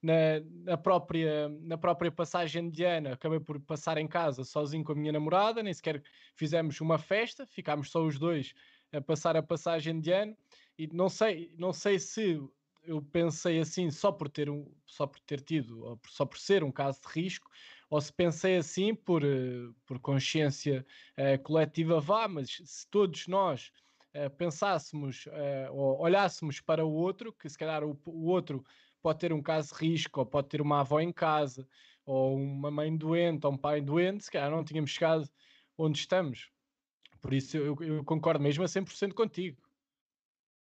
Na, na, própria, na própria passagem de ano, acabei por passar em casa sozinho com a minha namorada, nem sequer fizemos uma festa, ficámos só os dois a passar a passagem de ano. E não sei, não sei se eu pensei assim só por ter um, só por ter tido, ou só por ser um caso de risco, ou se pensei assim por, eh, por consciência uh, coletiva, vá, mas se todos nós uh, pensássemos uh, ou olhássemos para o outro, que se calhar o, o, outro pode ter um caso de risco, ou pode ter uma avó em casa, ou uma mãe doente, ou um pai doente, se calhar não tínhamos chegado onde estamos. Por isso eu, eu concordo mesmo a 100% contigo.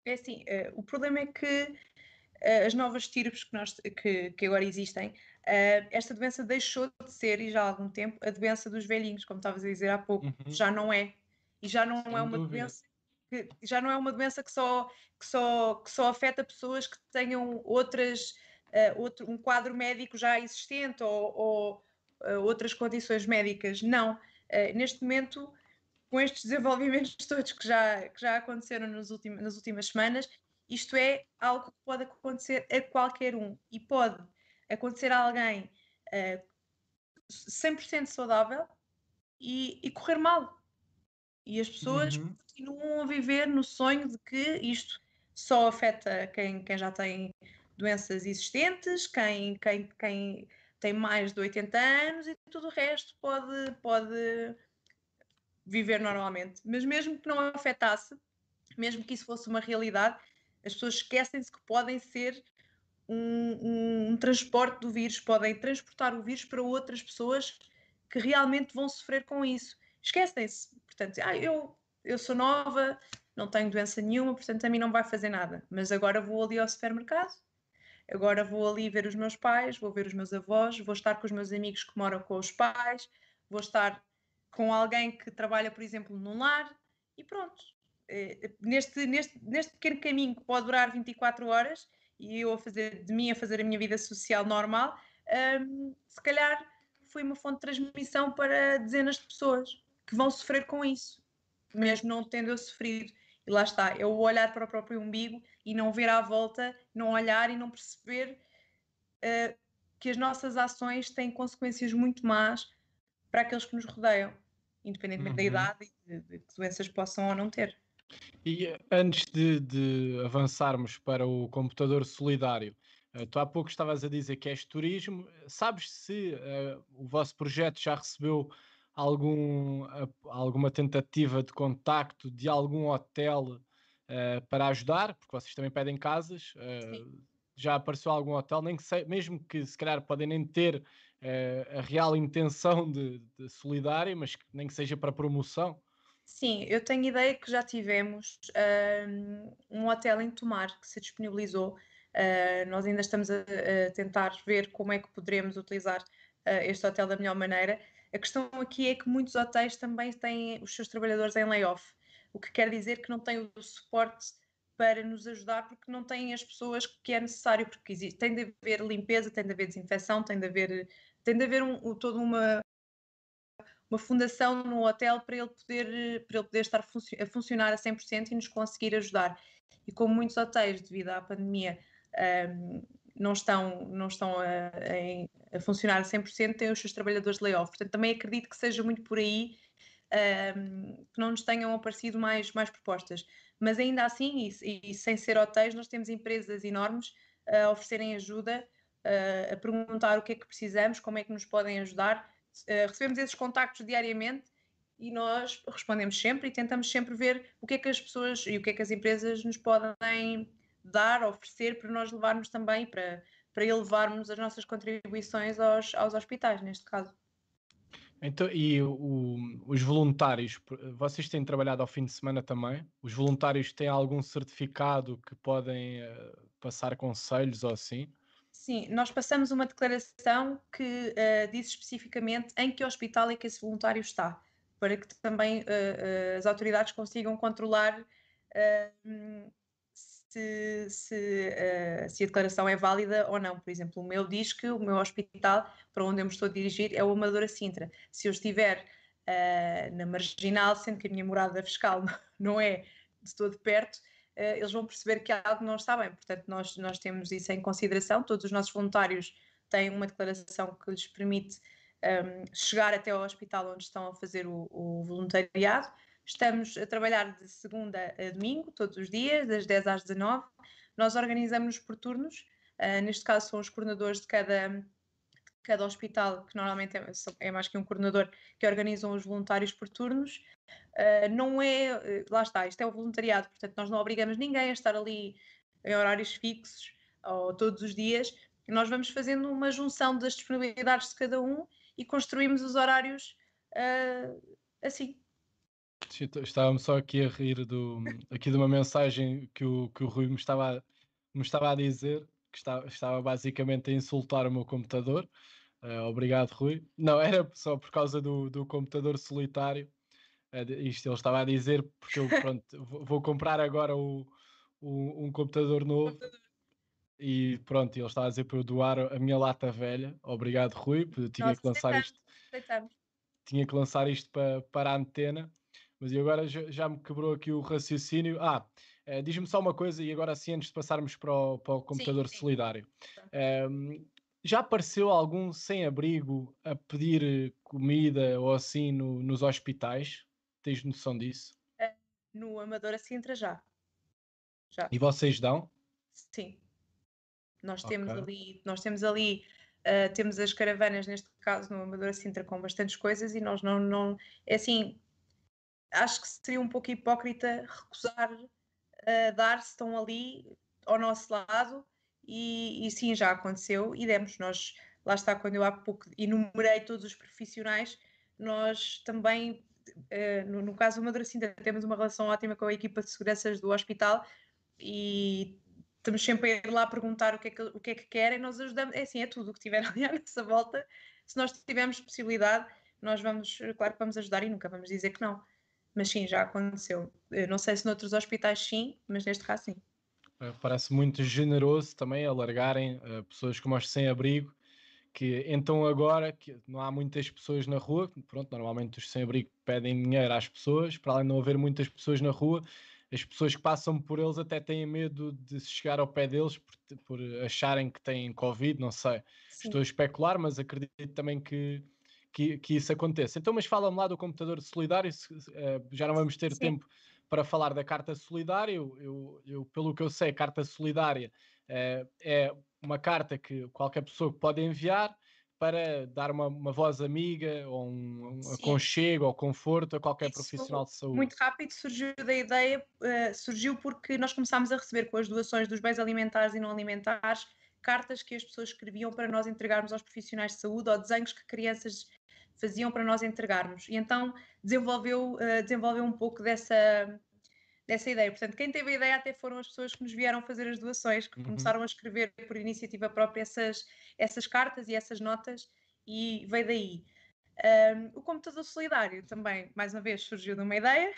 É assim, o problema é que as novas tirpes que, nós, que, que agora existem Uh, esta doença deixou de ser, e já há algum tempo, a doença dos velhinhos, como estavas a dizer há pouco. Uhum. Já não é. E já não Sem é uma dúvida. doença que já não é uma doença que só, que só, que só afeta pessoas que tenham outras, uh, outro, um quadro médico já existente ou, ou uh, outras condições médicas. Não. neste momento, com estes desenvolvimentos todos que já, que já aconteceram nos últimos, nas últimas semanas, isto é algo que pode acontecer a qualquer um e pode acontecer a alguém uh, eh, 100% saudável e, e, correr mal. E as pessoas uhum. continuam a viver no sonho de que isto só afeta quem, quem já tem doenças existentes, quem, quem, quem tem mais de 80 anos e tudo o resto pode, pode viver normalmente. Mas mesmo que não afetasse, mesmo que isso fosse uma realidade, as pessoas esquecem-se que podem ser um, um, um, transporte do vírus, podem transportar o vírus para outras pessoas que realmente vão sofrer com isso. Esquecem-se. Portanto, ah, eu, eu sou nova, não tenho doença nenhuma, portanto a mim não vai fazer nada. Mas agora vou ali ao supermercado, agora vou ali ver os meus pais, vou ver os meus avós, vou estar com os meus amigos que moram com os pais, vou estar com alguém que trabalha, por exemplo, num lar e pronto. Eh, neste, neste, neste pequeno caminho que pode durar 24 horas, e eu a fazer de mim a fazer a minha vida social normal, um, se calhar foi uma fonte de transmissão para dezenas de pessoas que vão sofrer com isso, mesmo não tendo eu sofrido. E lá está, é o olhar para o próprio umbigo e não ver à volta, não olhar e não perceber uh, que as nossas ações têm consequências muito más para aqueles que nos rodeiam, independentemente uhum. da idade e de, que doenças possam ou não ter. E antes de, de avançarmos para o computador solidário, uh, tu há pouco estavas a dizer que és turismo. Sabes se uh, o vosso projeto já recebeu algum, uh, alguma tentativa de contacto de algum hotel uh, para ajudar, porque vocês também pedem casas. Uh, já apareceu algum hotel, nem que sei, mesmo que se calhar podem nem ter a real intenção de, de solidária, mas que, nem que seja para promoção. Sim, eu tenho ideia que já tivemos um hotel em Tomar que se disponibilizou. Uh, nós ainda estamos a, a, tentar ver como é que poderemos utilizar uh, este hotel da melhor maneira. A questão aqui é que muitos hotéis também têm os seus trabalhadores em layoff, o que quer dizer que não têm o suporte para nos ajudar porque não têm as pessoas que é necessário, porque existe, tem de haver limpeza, tem de haver desinfecção, tem de haver, tem de haver um, toda uma, uma fundação no hotel para ele poder, para ele poder estar a funcionar a 100% e nos conseguir ajudar. E como muitos hotéis, devido à pandemia, um, não estão, não estão a, a, a, funcionar a 100%, têm os seus trabalhadores de layoff. Portanto, também acredito que seja muito por aí um, que não nos tenham aparecido mais, mais propostas. Mas ainda assim, e, e sem ser hotéis, nós temos empresas enormes a oferecerem ajuda, a perguntar o que é que precisamos, como é que nos podem ajudar uh, recebemos esses contactos diariamente e nós respondemos sempre e tentamos sempre ver o que é que as pessoas e o que é que as empresas nos podem dar, oferecer para nós levarmos também, para, para elevarmos as nossas contribuições aos, aos hospitais, neste caso. Então, e o, os voluntários, vocês têm trabalhado ao fim de semana também? Os voluntários têm algum certificado que podem uh, passar conselhos ou assim? Sim, nós passamos uma declaração que uh, diz especificamente em que hospital é que esse voluntário está, para que também uh, as autoridades consigam controlar se, se, se, a declaração é válida ou não. Por exemplo, o meu diz que o meu hospital, para onde eu me estou a dirigir, é o Amadora Sintra. Se eu estiver na marginal, sendo que a minha morada fiscal não é de todo perto, eh, eles vão perceber que algo não está bem. Portanto, nós, nós temos isso em consideração. Todos os nossos voluntários têm uma declaração que lhes permite um, ehm, chegar até ao hospital onde estão a fazer o, o, voluntariado. Estamos a trabalhar de segunda a domingo, todos os dias, das 10 às 19. Nós organizamos-nos por turnos. Uh, neste caso, são os coordenadores de cada, cada hospital, que normalmente é, é, mais que um coordenador, que organizam os voluntários por turnos. Uh, não é, eh, lá está, isto é o voluntariado, portanto, nós não obrigamos ninguém a estar ali em horários fixos ou todos os dias. Nós vamos fazendo uma junção das disponibilidades de cada um e construímos os horários uh, assim. Estava-me só aqui a rir do, aqui de uma mensagem que o, que o Rui me estava, me estava a dizer, que estava, estava basicamente a insultar o meu computador. Uh, obrigado, Rui. Não, era só por causa do, do computador solitário. Uh, isto ele estava a dizer, porque eu pronto, vou comprar agora o, o, um computador novo. E pronto, ele estava a dizer para eu doar a minha lata velha. Obrigado, Rui. Tinha Nossa, que lançar isto. Tinha que lançar isto para, para a antena. Mas e agora já, já me quebrou aqui o raciocínio. Ah, uh, diz-me só uma coisa, e agora sim, antes de passarmos para o, para o computador sim, sim. solidário. Um, já apareceu algum sem-abrigo a pedir comida ou assim no, nos hospitais? Tens noção disso? Uh, no Amadora Sintra já. já. E vocês dão? Sim. Nós okay. temos ali, nós temos ali, uh, temos as caravanas, neste caso no Amadora Sintra, com bastantes coisas e nós não, não é assim, acho que seria um pouco hipócrita recusar uh, dar se estão ali ao nosso lado e, e, sim, já aconteceu e demos. Nós, lá está, quando eu há pouco enumerei todos os profissionais, nós também, uh, no, no, caso do Madracinda, temos uma relação ótima com a equipa de seguranças do hospital e estamos sempre a ir lá perguntar o que é que, o que, é que querem, nós ajudamos, é assim, é tudo o que tiver ali à nossa volta. Se nós tivermos possibilidade, nós vamos, claro que vamos ajudar e nunca vamos dizer que não. Mas sim, já aconteceu. Eu não sei se noutros hospitais sim, mas neste caso sim. Eh, parece muito generoso também alargarem uh, pessoas como os sem-abrigo, que então agora que não há muitas pessoas na rua, pronto, normalmente os sem-abrigo pedem dinheiro às pessoas, para além de não haver muitas pessoas na rua, as pessoas que passam por eles até têm medo de chegar ao pé deles por, por acharem que têm Covid, não sei. Sim. Estou a especular, mas acredito também que, que, que isso aconteça. Então, mas fala-me lá do computador solidário, se, uh, já não vamos ter Sim. tempo para falar da Carta Solidária. Eu, eu, eu, pelo que eu sei, a Carta Solidária é, é uma carta que qualquer pessoa pode enviar, para dar uma, uma voz amiga ou um, um aconchego ou conforto a qualquer Isso profissional de saúde. Muito rápido surgiu da ideia, uh, surgiu porque nós começámos a receber com as doações dos bens alimentares e não alimentares cartas que as pessoas escreviam para nós entregarmos aos profissionais de saúde ou desenhos que crianças faziam para nós entregarmos. E então desenvolveu, uh, desenvolveu um pouco dessa, dessa ideia. Portanto, quem teve a ideia até foram as pessoas que nos vieram fazer as doações, que uhum. começaram a escrever por iniciativa própria essas, essas cartas e essas notas, e veio daí. Um, o computador solidário também, mais uma vez, surgiu de uma ideia.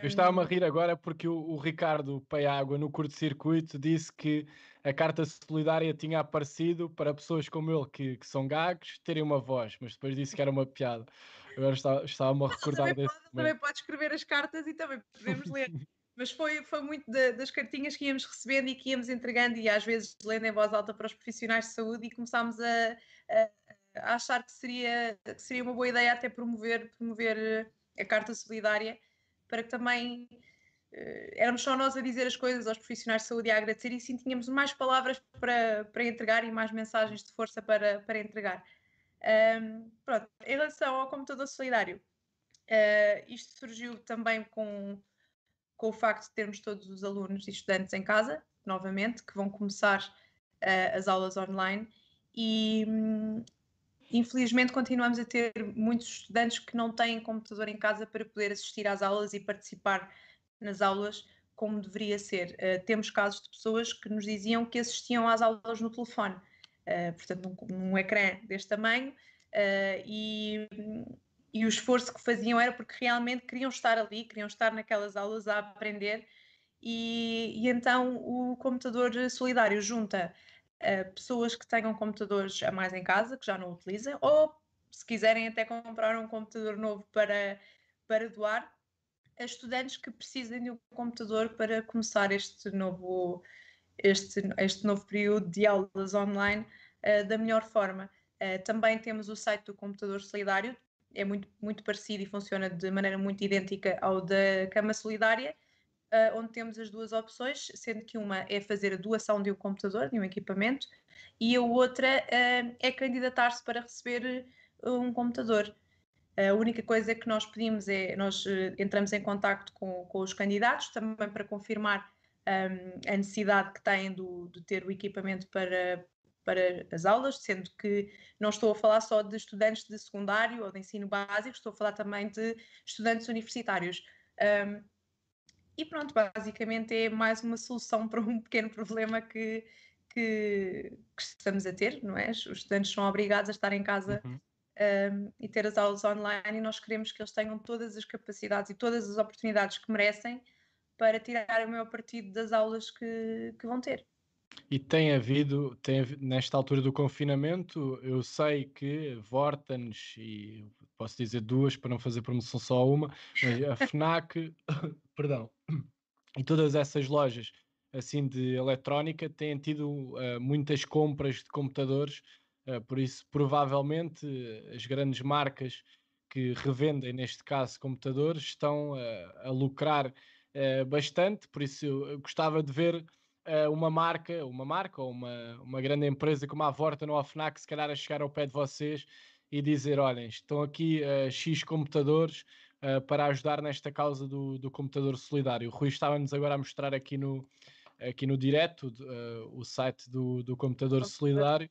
Eu estava-me a rir agora porque o, o Ricardo Paiágua, no curto-circuito, disse que a carta solidária tinha aparecido para pessoas como ele, que, que são gagos, terem uma voz, mas depois disse que era uma piada. Agora estava-me estava a recordar também desse. Pode, também pode escrever as cartas e também podemos ler. mas foi, foi muito de, das cartinhas que íamos recebendo e que íamos entregando, e às vezes lendo em voz alta para os profissionais de saúde, e começámos a, a, a achar que seria, que seria uma boa ideia até promover, promover a carta solidária para que também uh, éramos só nós a dizer as coisas aos profissionais de saúde e a agradecer e sim tínhamos mais palavras para, para entregar e mais mensagens de força para, para entregar. Um, pronto, em relação ao computador solidário, uh, isto surgiu também com, com o facto de termos todos os alunos e estudantes em casa, novamente, que vão começar uh, as aulas online e, um, infelizmente continuamos a ter muitos estudantes que não têm computador em casa para poder assistir às aulas e participar nas aulas como deveria ser. Uh, temos casos de pessoas que nos diziam que assistiam às aulas no telefone, uh, portanto, num, num, ecrã deste tamanho, uh, e, e o esforço que faziam era porque realmente queriam estar ali, queriam estar naquelas aulas a aprender, e, e então o computador solidário junta pessoas que tenham computadores a mais em casa, que já não utilizem, ou se quiserem até comprar um computador novo para, para doar, a estudantes que precisem de um computador para começar este novo, este, este novo período de aulas online uh, da melhor forma. Uh, também temos o site do Computador Solidário, é muito, muito parecido e funciona de maneira muito idêntica ao da Cama Solidária, uh, onde temos as duas opções, sendo que uma é fazer a doação de um computador, de um equipamento, e a outra uh, é candidatar-se para receber um computador. A única coisa que nós pedimos é, nós entramos em contato com, com os candidatos, também para confirmar um, a necessidade que têm do, de ter o equipamento para, para as aulas, sendo que não estou a falar só de estudantes de secundário ou de ensino básico, estou a falar também de estudantes universitários. Um, e pronto, basicamente é mais uma solução para um pequeno problema que, que, que estamos a ter, não é? Os estudantes são obrigados a estar em casa uhum. um, e ter as aulas online e nós queremos que eles tenham todas as capacidades e todas as oportunidades que merecem para tirar o maior partido das aulas que, que vão ter. E tem havido, tem havido, nesta altura do confinamento, eu sei que Vortens e posso dizer duas para não fazer promoção só uma, mas a FNAC, perdão, e todas essas lojas assim de eletrónica têm tido uh, muitas compras de computadores, uh, por isso provavelmente as grandes marcas que revendem neste caso computadores estão a lucrar bastante, por isso eu gostava de ver uma marca, uma marca ou uma, uma grande empresa como a Vorta a FNAC se calhar a chegar ao pé de vocês e dizer: olhem, estão aqui uh, X computadores uh, para ajudar nesta causa do, do computador solidário. O Rui estava-nos agora a mostrar aqui no, aqui no direto uh, o site do, do computador solidário,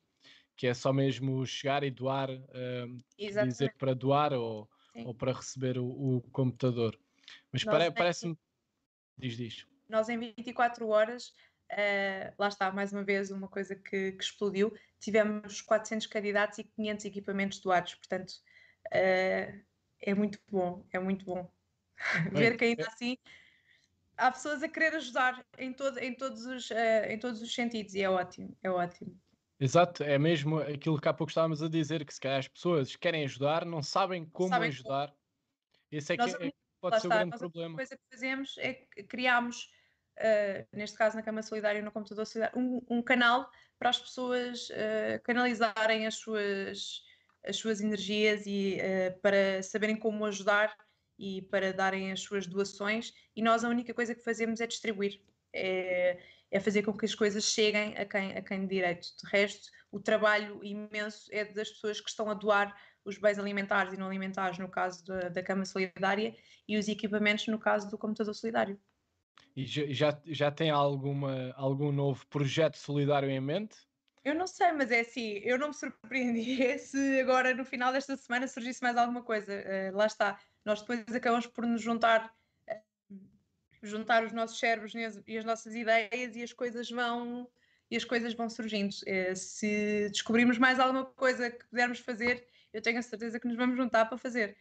que é só mesmo chegar e doar, dizer para doar ou, ou para receber o, o computador. Mas pare, parece-me. Diz, diz. Nós em 24 horas Uh, lá está, mais uma vez, uma coisa que, que, explodiu. Tivemos 400 candidatos e 500 equipamentos doados, portanto, uh, é muito bom, é muito bom ver que ainda assim há pessoas a querer ajudar em, todo, em, todos os, uh, em todos os sentidos e é ótimo, é ótimo. Exato, é mesmo aquilo que há pouco estávamos a dizer, que se calhar as pessoas querem ajudar, não sabem como sabem ajudar. Como. Esse é que é, pode ser o grande problema. A coisa que fazemos é que criamos uh, neste caso na Cama Solidária e no Computador Solidário, um, um canal para as pessoas uh, canalizarem as suas, as suas energias e uh, para saberem como ajudar e para darem as suas doações. E nós a única coisa que fazemos é distribuir. É, é fazer com que as coisas cheguem a quem, a quem de direito. De resto, o trabalho imenso é das pessoas que estão a doar os bens alimentares e não alimentares, no caso da, da Cama Solidária, e os equipamentos, no caso do computador solidário. E já, já tem alguma, algum novo projeto solidário em mente? Eu não sei, mas é assim, eu não me surpreendi se agora no final desta semana surgisse mais alguma coisa. Uh, lá está, nós depois acabamos por nos juntar, uh, juntar os nossos cérebros e as nossas ideias e as coisas vão e as coisas vão surgindo. Uh, se descobrirmos mais alguma coisa que pudermos fazer, eu tenho a certeza que nos vamos juntar para fazer.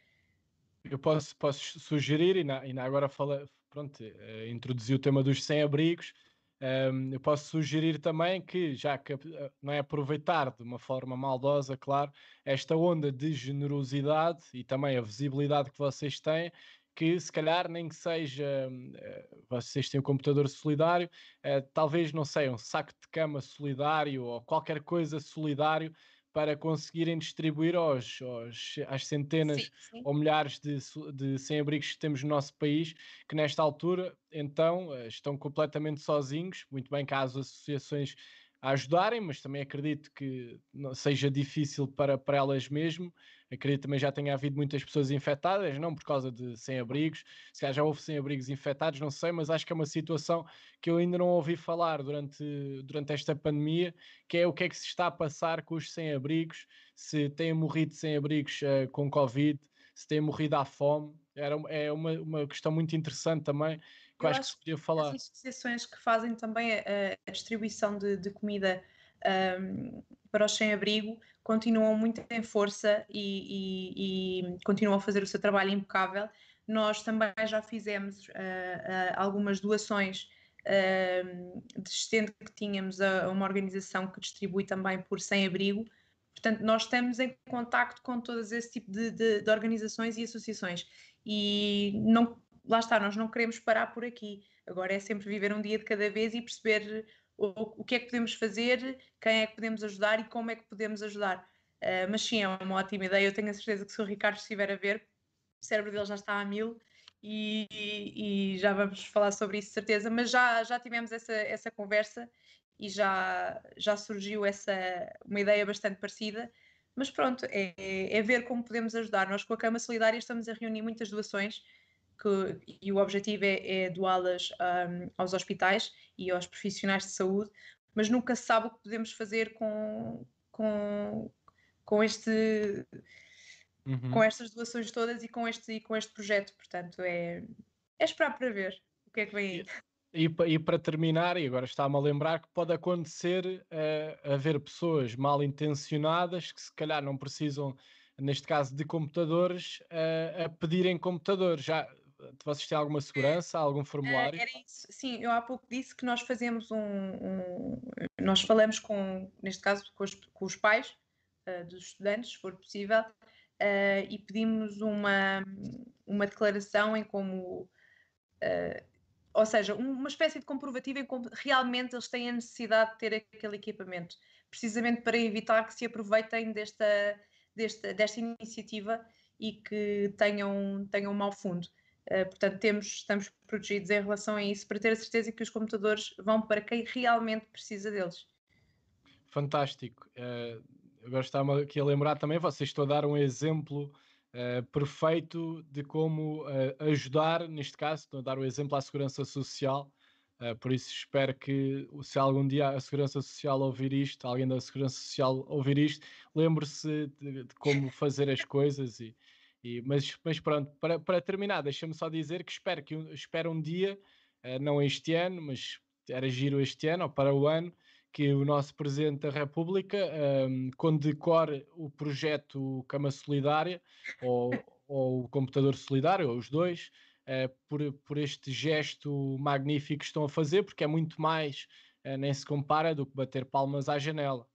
Eu posso, posso sugerir, e, na, e na agora fala, pronto, uh, introduzi o tema dos sem-abrigos. Um, eu posso sugerir também que, já que eh, não é aproveitar de uma forma maldosa, claro, esta onda de generosidade e também a visibilidade que vocês têm, que se calhar nem que seja uh, vocês têm um computador solidário, talvez não sei, um saco de cama solidário ou qualquer coisa solidário para conseguirem distribuir aos, aos às centenas sim, sim. ou milhares de, de sem-abrigos que temos no nosso país, que nesta altura, então, eh, estão completamente sozinhos. Muito bem que há as associações a ajudarem, mas também acredito que não seja difícil para, para elas mesmo. Acredito também já tenha havido muitas pessoas infectadas, não por causa de sem-abrigos, se calhar já houve sem-abrigos infectados, não sei, mas acho que é uma situação que eu ainda não ouvi falar durante, durante esta pandemia, que é o que é que se está a passar com os sem-abrigos, se têm morrido sem-abrigos uh, com Covid, se têm morrido à fome. Era, é uma, uma questão muito interessante também que eu acho, acho que se podia falar. As associações que fazem também a, a distribuição de, de comida um, para os sem-abrigo continuam muito em força e, e, e, continuam a fazer o seu trabalho impecável. Nós também já fizemos uh, uh, algumas doações uh, de estende que tínhamos a, uma organização que distribui também por sem-abrigo. Portanto, nós estamos em contacto com todas esse tipo de, de, de organizações e associações e não lá está, nós não queremos parar por aqui. Agora é sempre viver um dia de cada vez e perceber o, o que é que podemos fazer, quem é que podemos ajudar e como é que podemos ajudar. Uh, mas sim, é uma ótima ideia. Eu tenho a certeza que se o Ricardo estiver a ver, o cérebro dele já está a mil e, e, já vamos falar sobre isso, certeza. Mas já, já tivemos essa, essa conversa e já, já surgiu essa, uma ideia bastante parecida. Mas pronto, é, é ver como podemos ajudar. Nós com a Cama Solidária estamos a reunir muitas doações que, e o objetivo é, é doá-las um, aos hospitais e aos profissionais de saúde, mas nunca se sabe o que podemos fazer com, com, com este uhum. com estas doações todas e com este, e com este projeto. Portanto, é, é esperar para ver o que é que vem aí. E, e para terminar, e agora está-me a lembrar que pode acontecer uh, haver pessoas mal intencionadas que se calhar não precisam, neste caso, de computadores, uh, a pedirem computadores. Já vocês têm alguma segurança, algum formulário? Uh, era isso, sim, eu há pouco disse que nós fazemos um, um nós falamos com, neste caso, com os, com os pais uh, dos estudantes, se for possível, uh, e pedimos uma, uma declaração em como, ou seja, uma espécie de comprovativo em como realmente eles têm a necessidade de ter aquele equipamento, precisamente para evitar que se aproveitem desta, desta, desta iniciativa e que tenham, tenham um mau fundo. Uh, portanto, temos, estamos protegidos em relação a isso para ter a certeza que os computadores vão para quem realmente precisa deles. Fantástico. Uh, agora está-me aqui a lembrar também, vocês estão a dar um exemplo uh, perfeito de como ajudar, neste caso, estão a dar o um exemplo à Segurança Social. por isso espero que se algum dia a Segurança Social ouvir isto, alguém da Segurança Social ouvir isto, lembre-se de, de, como fazer as coisas e, e, mas, mas pronto, para, para terminar, deixa-me só dizer que espero, que espero um dia, uh, não este ano, mas era giro este ano ou para o ano, que o nosso Presidente da República um, ehm, condecore o projeto Cama Solidária ou, ou o Computador Solidário, ou os dois, uh, por, por este gesto magnífico que estão a fazer, porque é muito mais, uh, nem se compara, do que bater palmas à janela.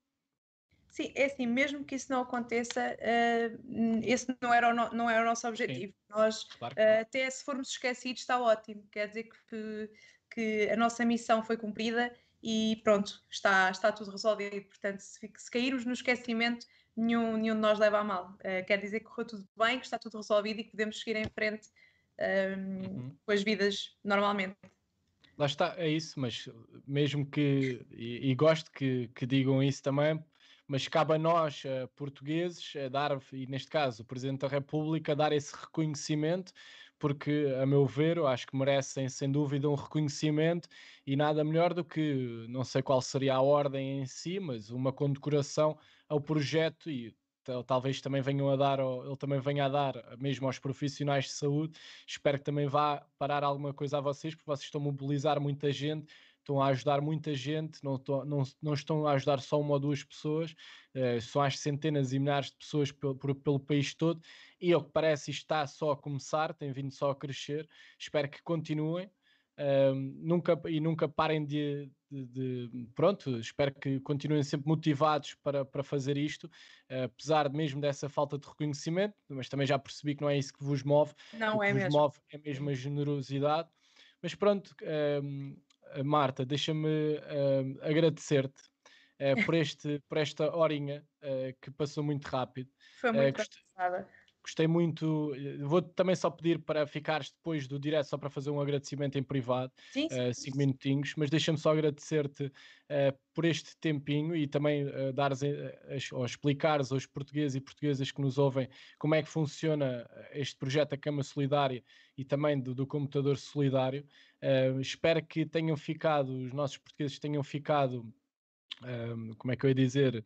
Sim, é assim, mesmo que isso não aconteça, uh, esse não era, o no, não era o nosso objetivo. Sim. Nós, claro uh, até se formos esquecidos, está ótimo. Quer dizer que, que a nossa missão foi cumprida e pronto, está, está tudo resolvido. Portanto, se, se cairmos no esquecimento, nenhum, nenhum de nós leva a mal. Uh, quer dizer que correu tudo bem, que está tudo resolvido e que podemos seguir em frente uhum. com as vidas normalmente. Lá está, é isso, mas mesmo que, e, e gosto que, que, digam isso também, mas cabe a nós, uh, portugueses, a dar, e neste caso o Presidente da República, dar esse reconhecimento, porque, a meu ver, eu acho que merecem sem dúvida um reconhecimento e nada melhor do que, não sei qual seria a ordem em si, mas uma condecoração ao projeto e talvez também venham a dar, ele também venha a dar mesmo aos profissionais de saúde. Espero que também vá parar alguma coisa a vocês, porque vocês estão a mobilizar muita gente, estão a ajudar muita gente, não, estão, não, não estão a ajudar só uma ou duas pessoas, uh, são às centenas e milhares de pessoas pelo, pelo país todo, e ao que parece isto está só a começar, tem vindo só a crescer. Espero que continuem. Uh, nunca, e nunca parem de, de, de, pronto, espero que continuem sempre motivados para, para fazer isto, uh, apesar mesmo dessa falta de reconhecimento, mas também já percebi que não é isso que vos move, não o é que vos mesmo. move é mesmo a generosidade. Mas pronto, uh, Marta, deixa-me agradecer-te por, este, por esta horinha que passou muito rápido. Foi muito uh, gost gostei muito. Eh, vou também só pedir para ficares depois do direto, só para fazer um agradecimento em privado, sim, sim, uh, cinco minutinhos, mas deixa-me só agradecer-te uh, por este tempinho e também uh, dares, uh, ou explicares aos portugueses e portuguesas que nos ouvem como é que funciona este projeto da Cama Solidária e também do, do Computador Solidário. espero que tenham ficado, os nossos portugueses tenham ficado, como é que eu ia dizer?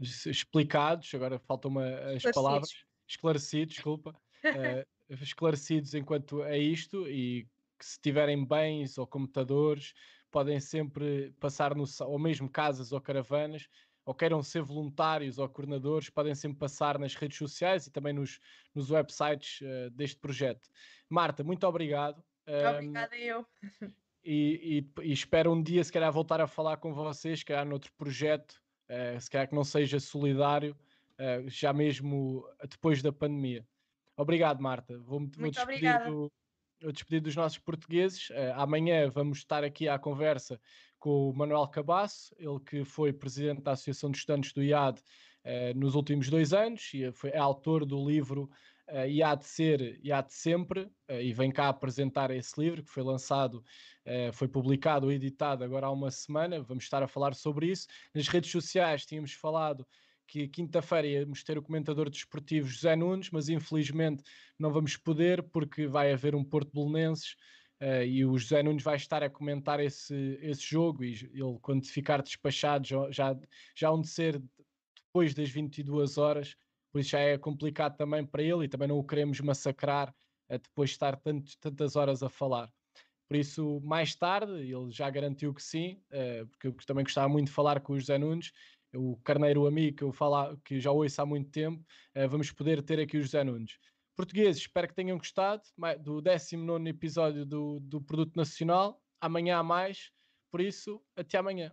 explicados, agora faltam-me as palavras, esclarecidos, desculpa, uh, esclarecidos enquanto a isto e que se tiverem bens ou computadores podem sempre passar no ou mesmo casas ou caravanas ou queiram ser voluntários ou coordenadores, podem sempre passar nas redes sociais e também nos, nos websites uh, deste projeto. Marta, muito obrigado. Obrigada um, eu. E, e, e, espero um dia, se calhar, voltar a falar com vocês, se calhar noutro projeto, uh, se calhar que não seja solidário, uh, já mesmo depois da pandemia. Obrigado, Marta. Vou-me vou despedir, do, vou despedir dos nossos portugueses. Uh, amanhã vamos estar aqui à conversa com o Manuel Cabasso, ele que foi presidente da Associação de Estudantes do IAD uh, nos últimos dois anos e foi, é autor do livro uh, de ser de sempre, uh, e vem cá apresentar esse livro que foi lançado, foi publicado editado agora há uma semana. Vamos estar a falar sobre isso. Nas redes sociais tínhamos falado que quinta-feira íamos ter o comentador desportivo José Nunes, mas infelizmente não vamos poder porque vai haver um Porto Belenenses uh, e o José Nunes vai estar a comentar esse, esse jogo e ele quando ficar despachado já, já onde ser depois das 22 horas, por isso já é complicado também para ele e também não o queremos massacrar uh, depois de estar tanto, tantas horas a falar. Por isso, mais tarde, ele já garantiu que sim, uh, porque eu também gostava muito de falar com o José Nunes o Carneiro amigo que eu falo, que já ouço há muito tempo, uh, vamos poder ter aqui o José Nunes. Portugueses, espero que tenham gostado do 19 episódio do, do Produto Nacional. Amanhã há mais, por isso, até amanhã.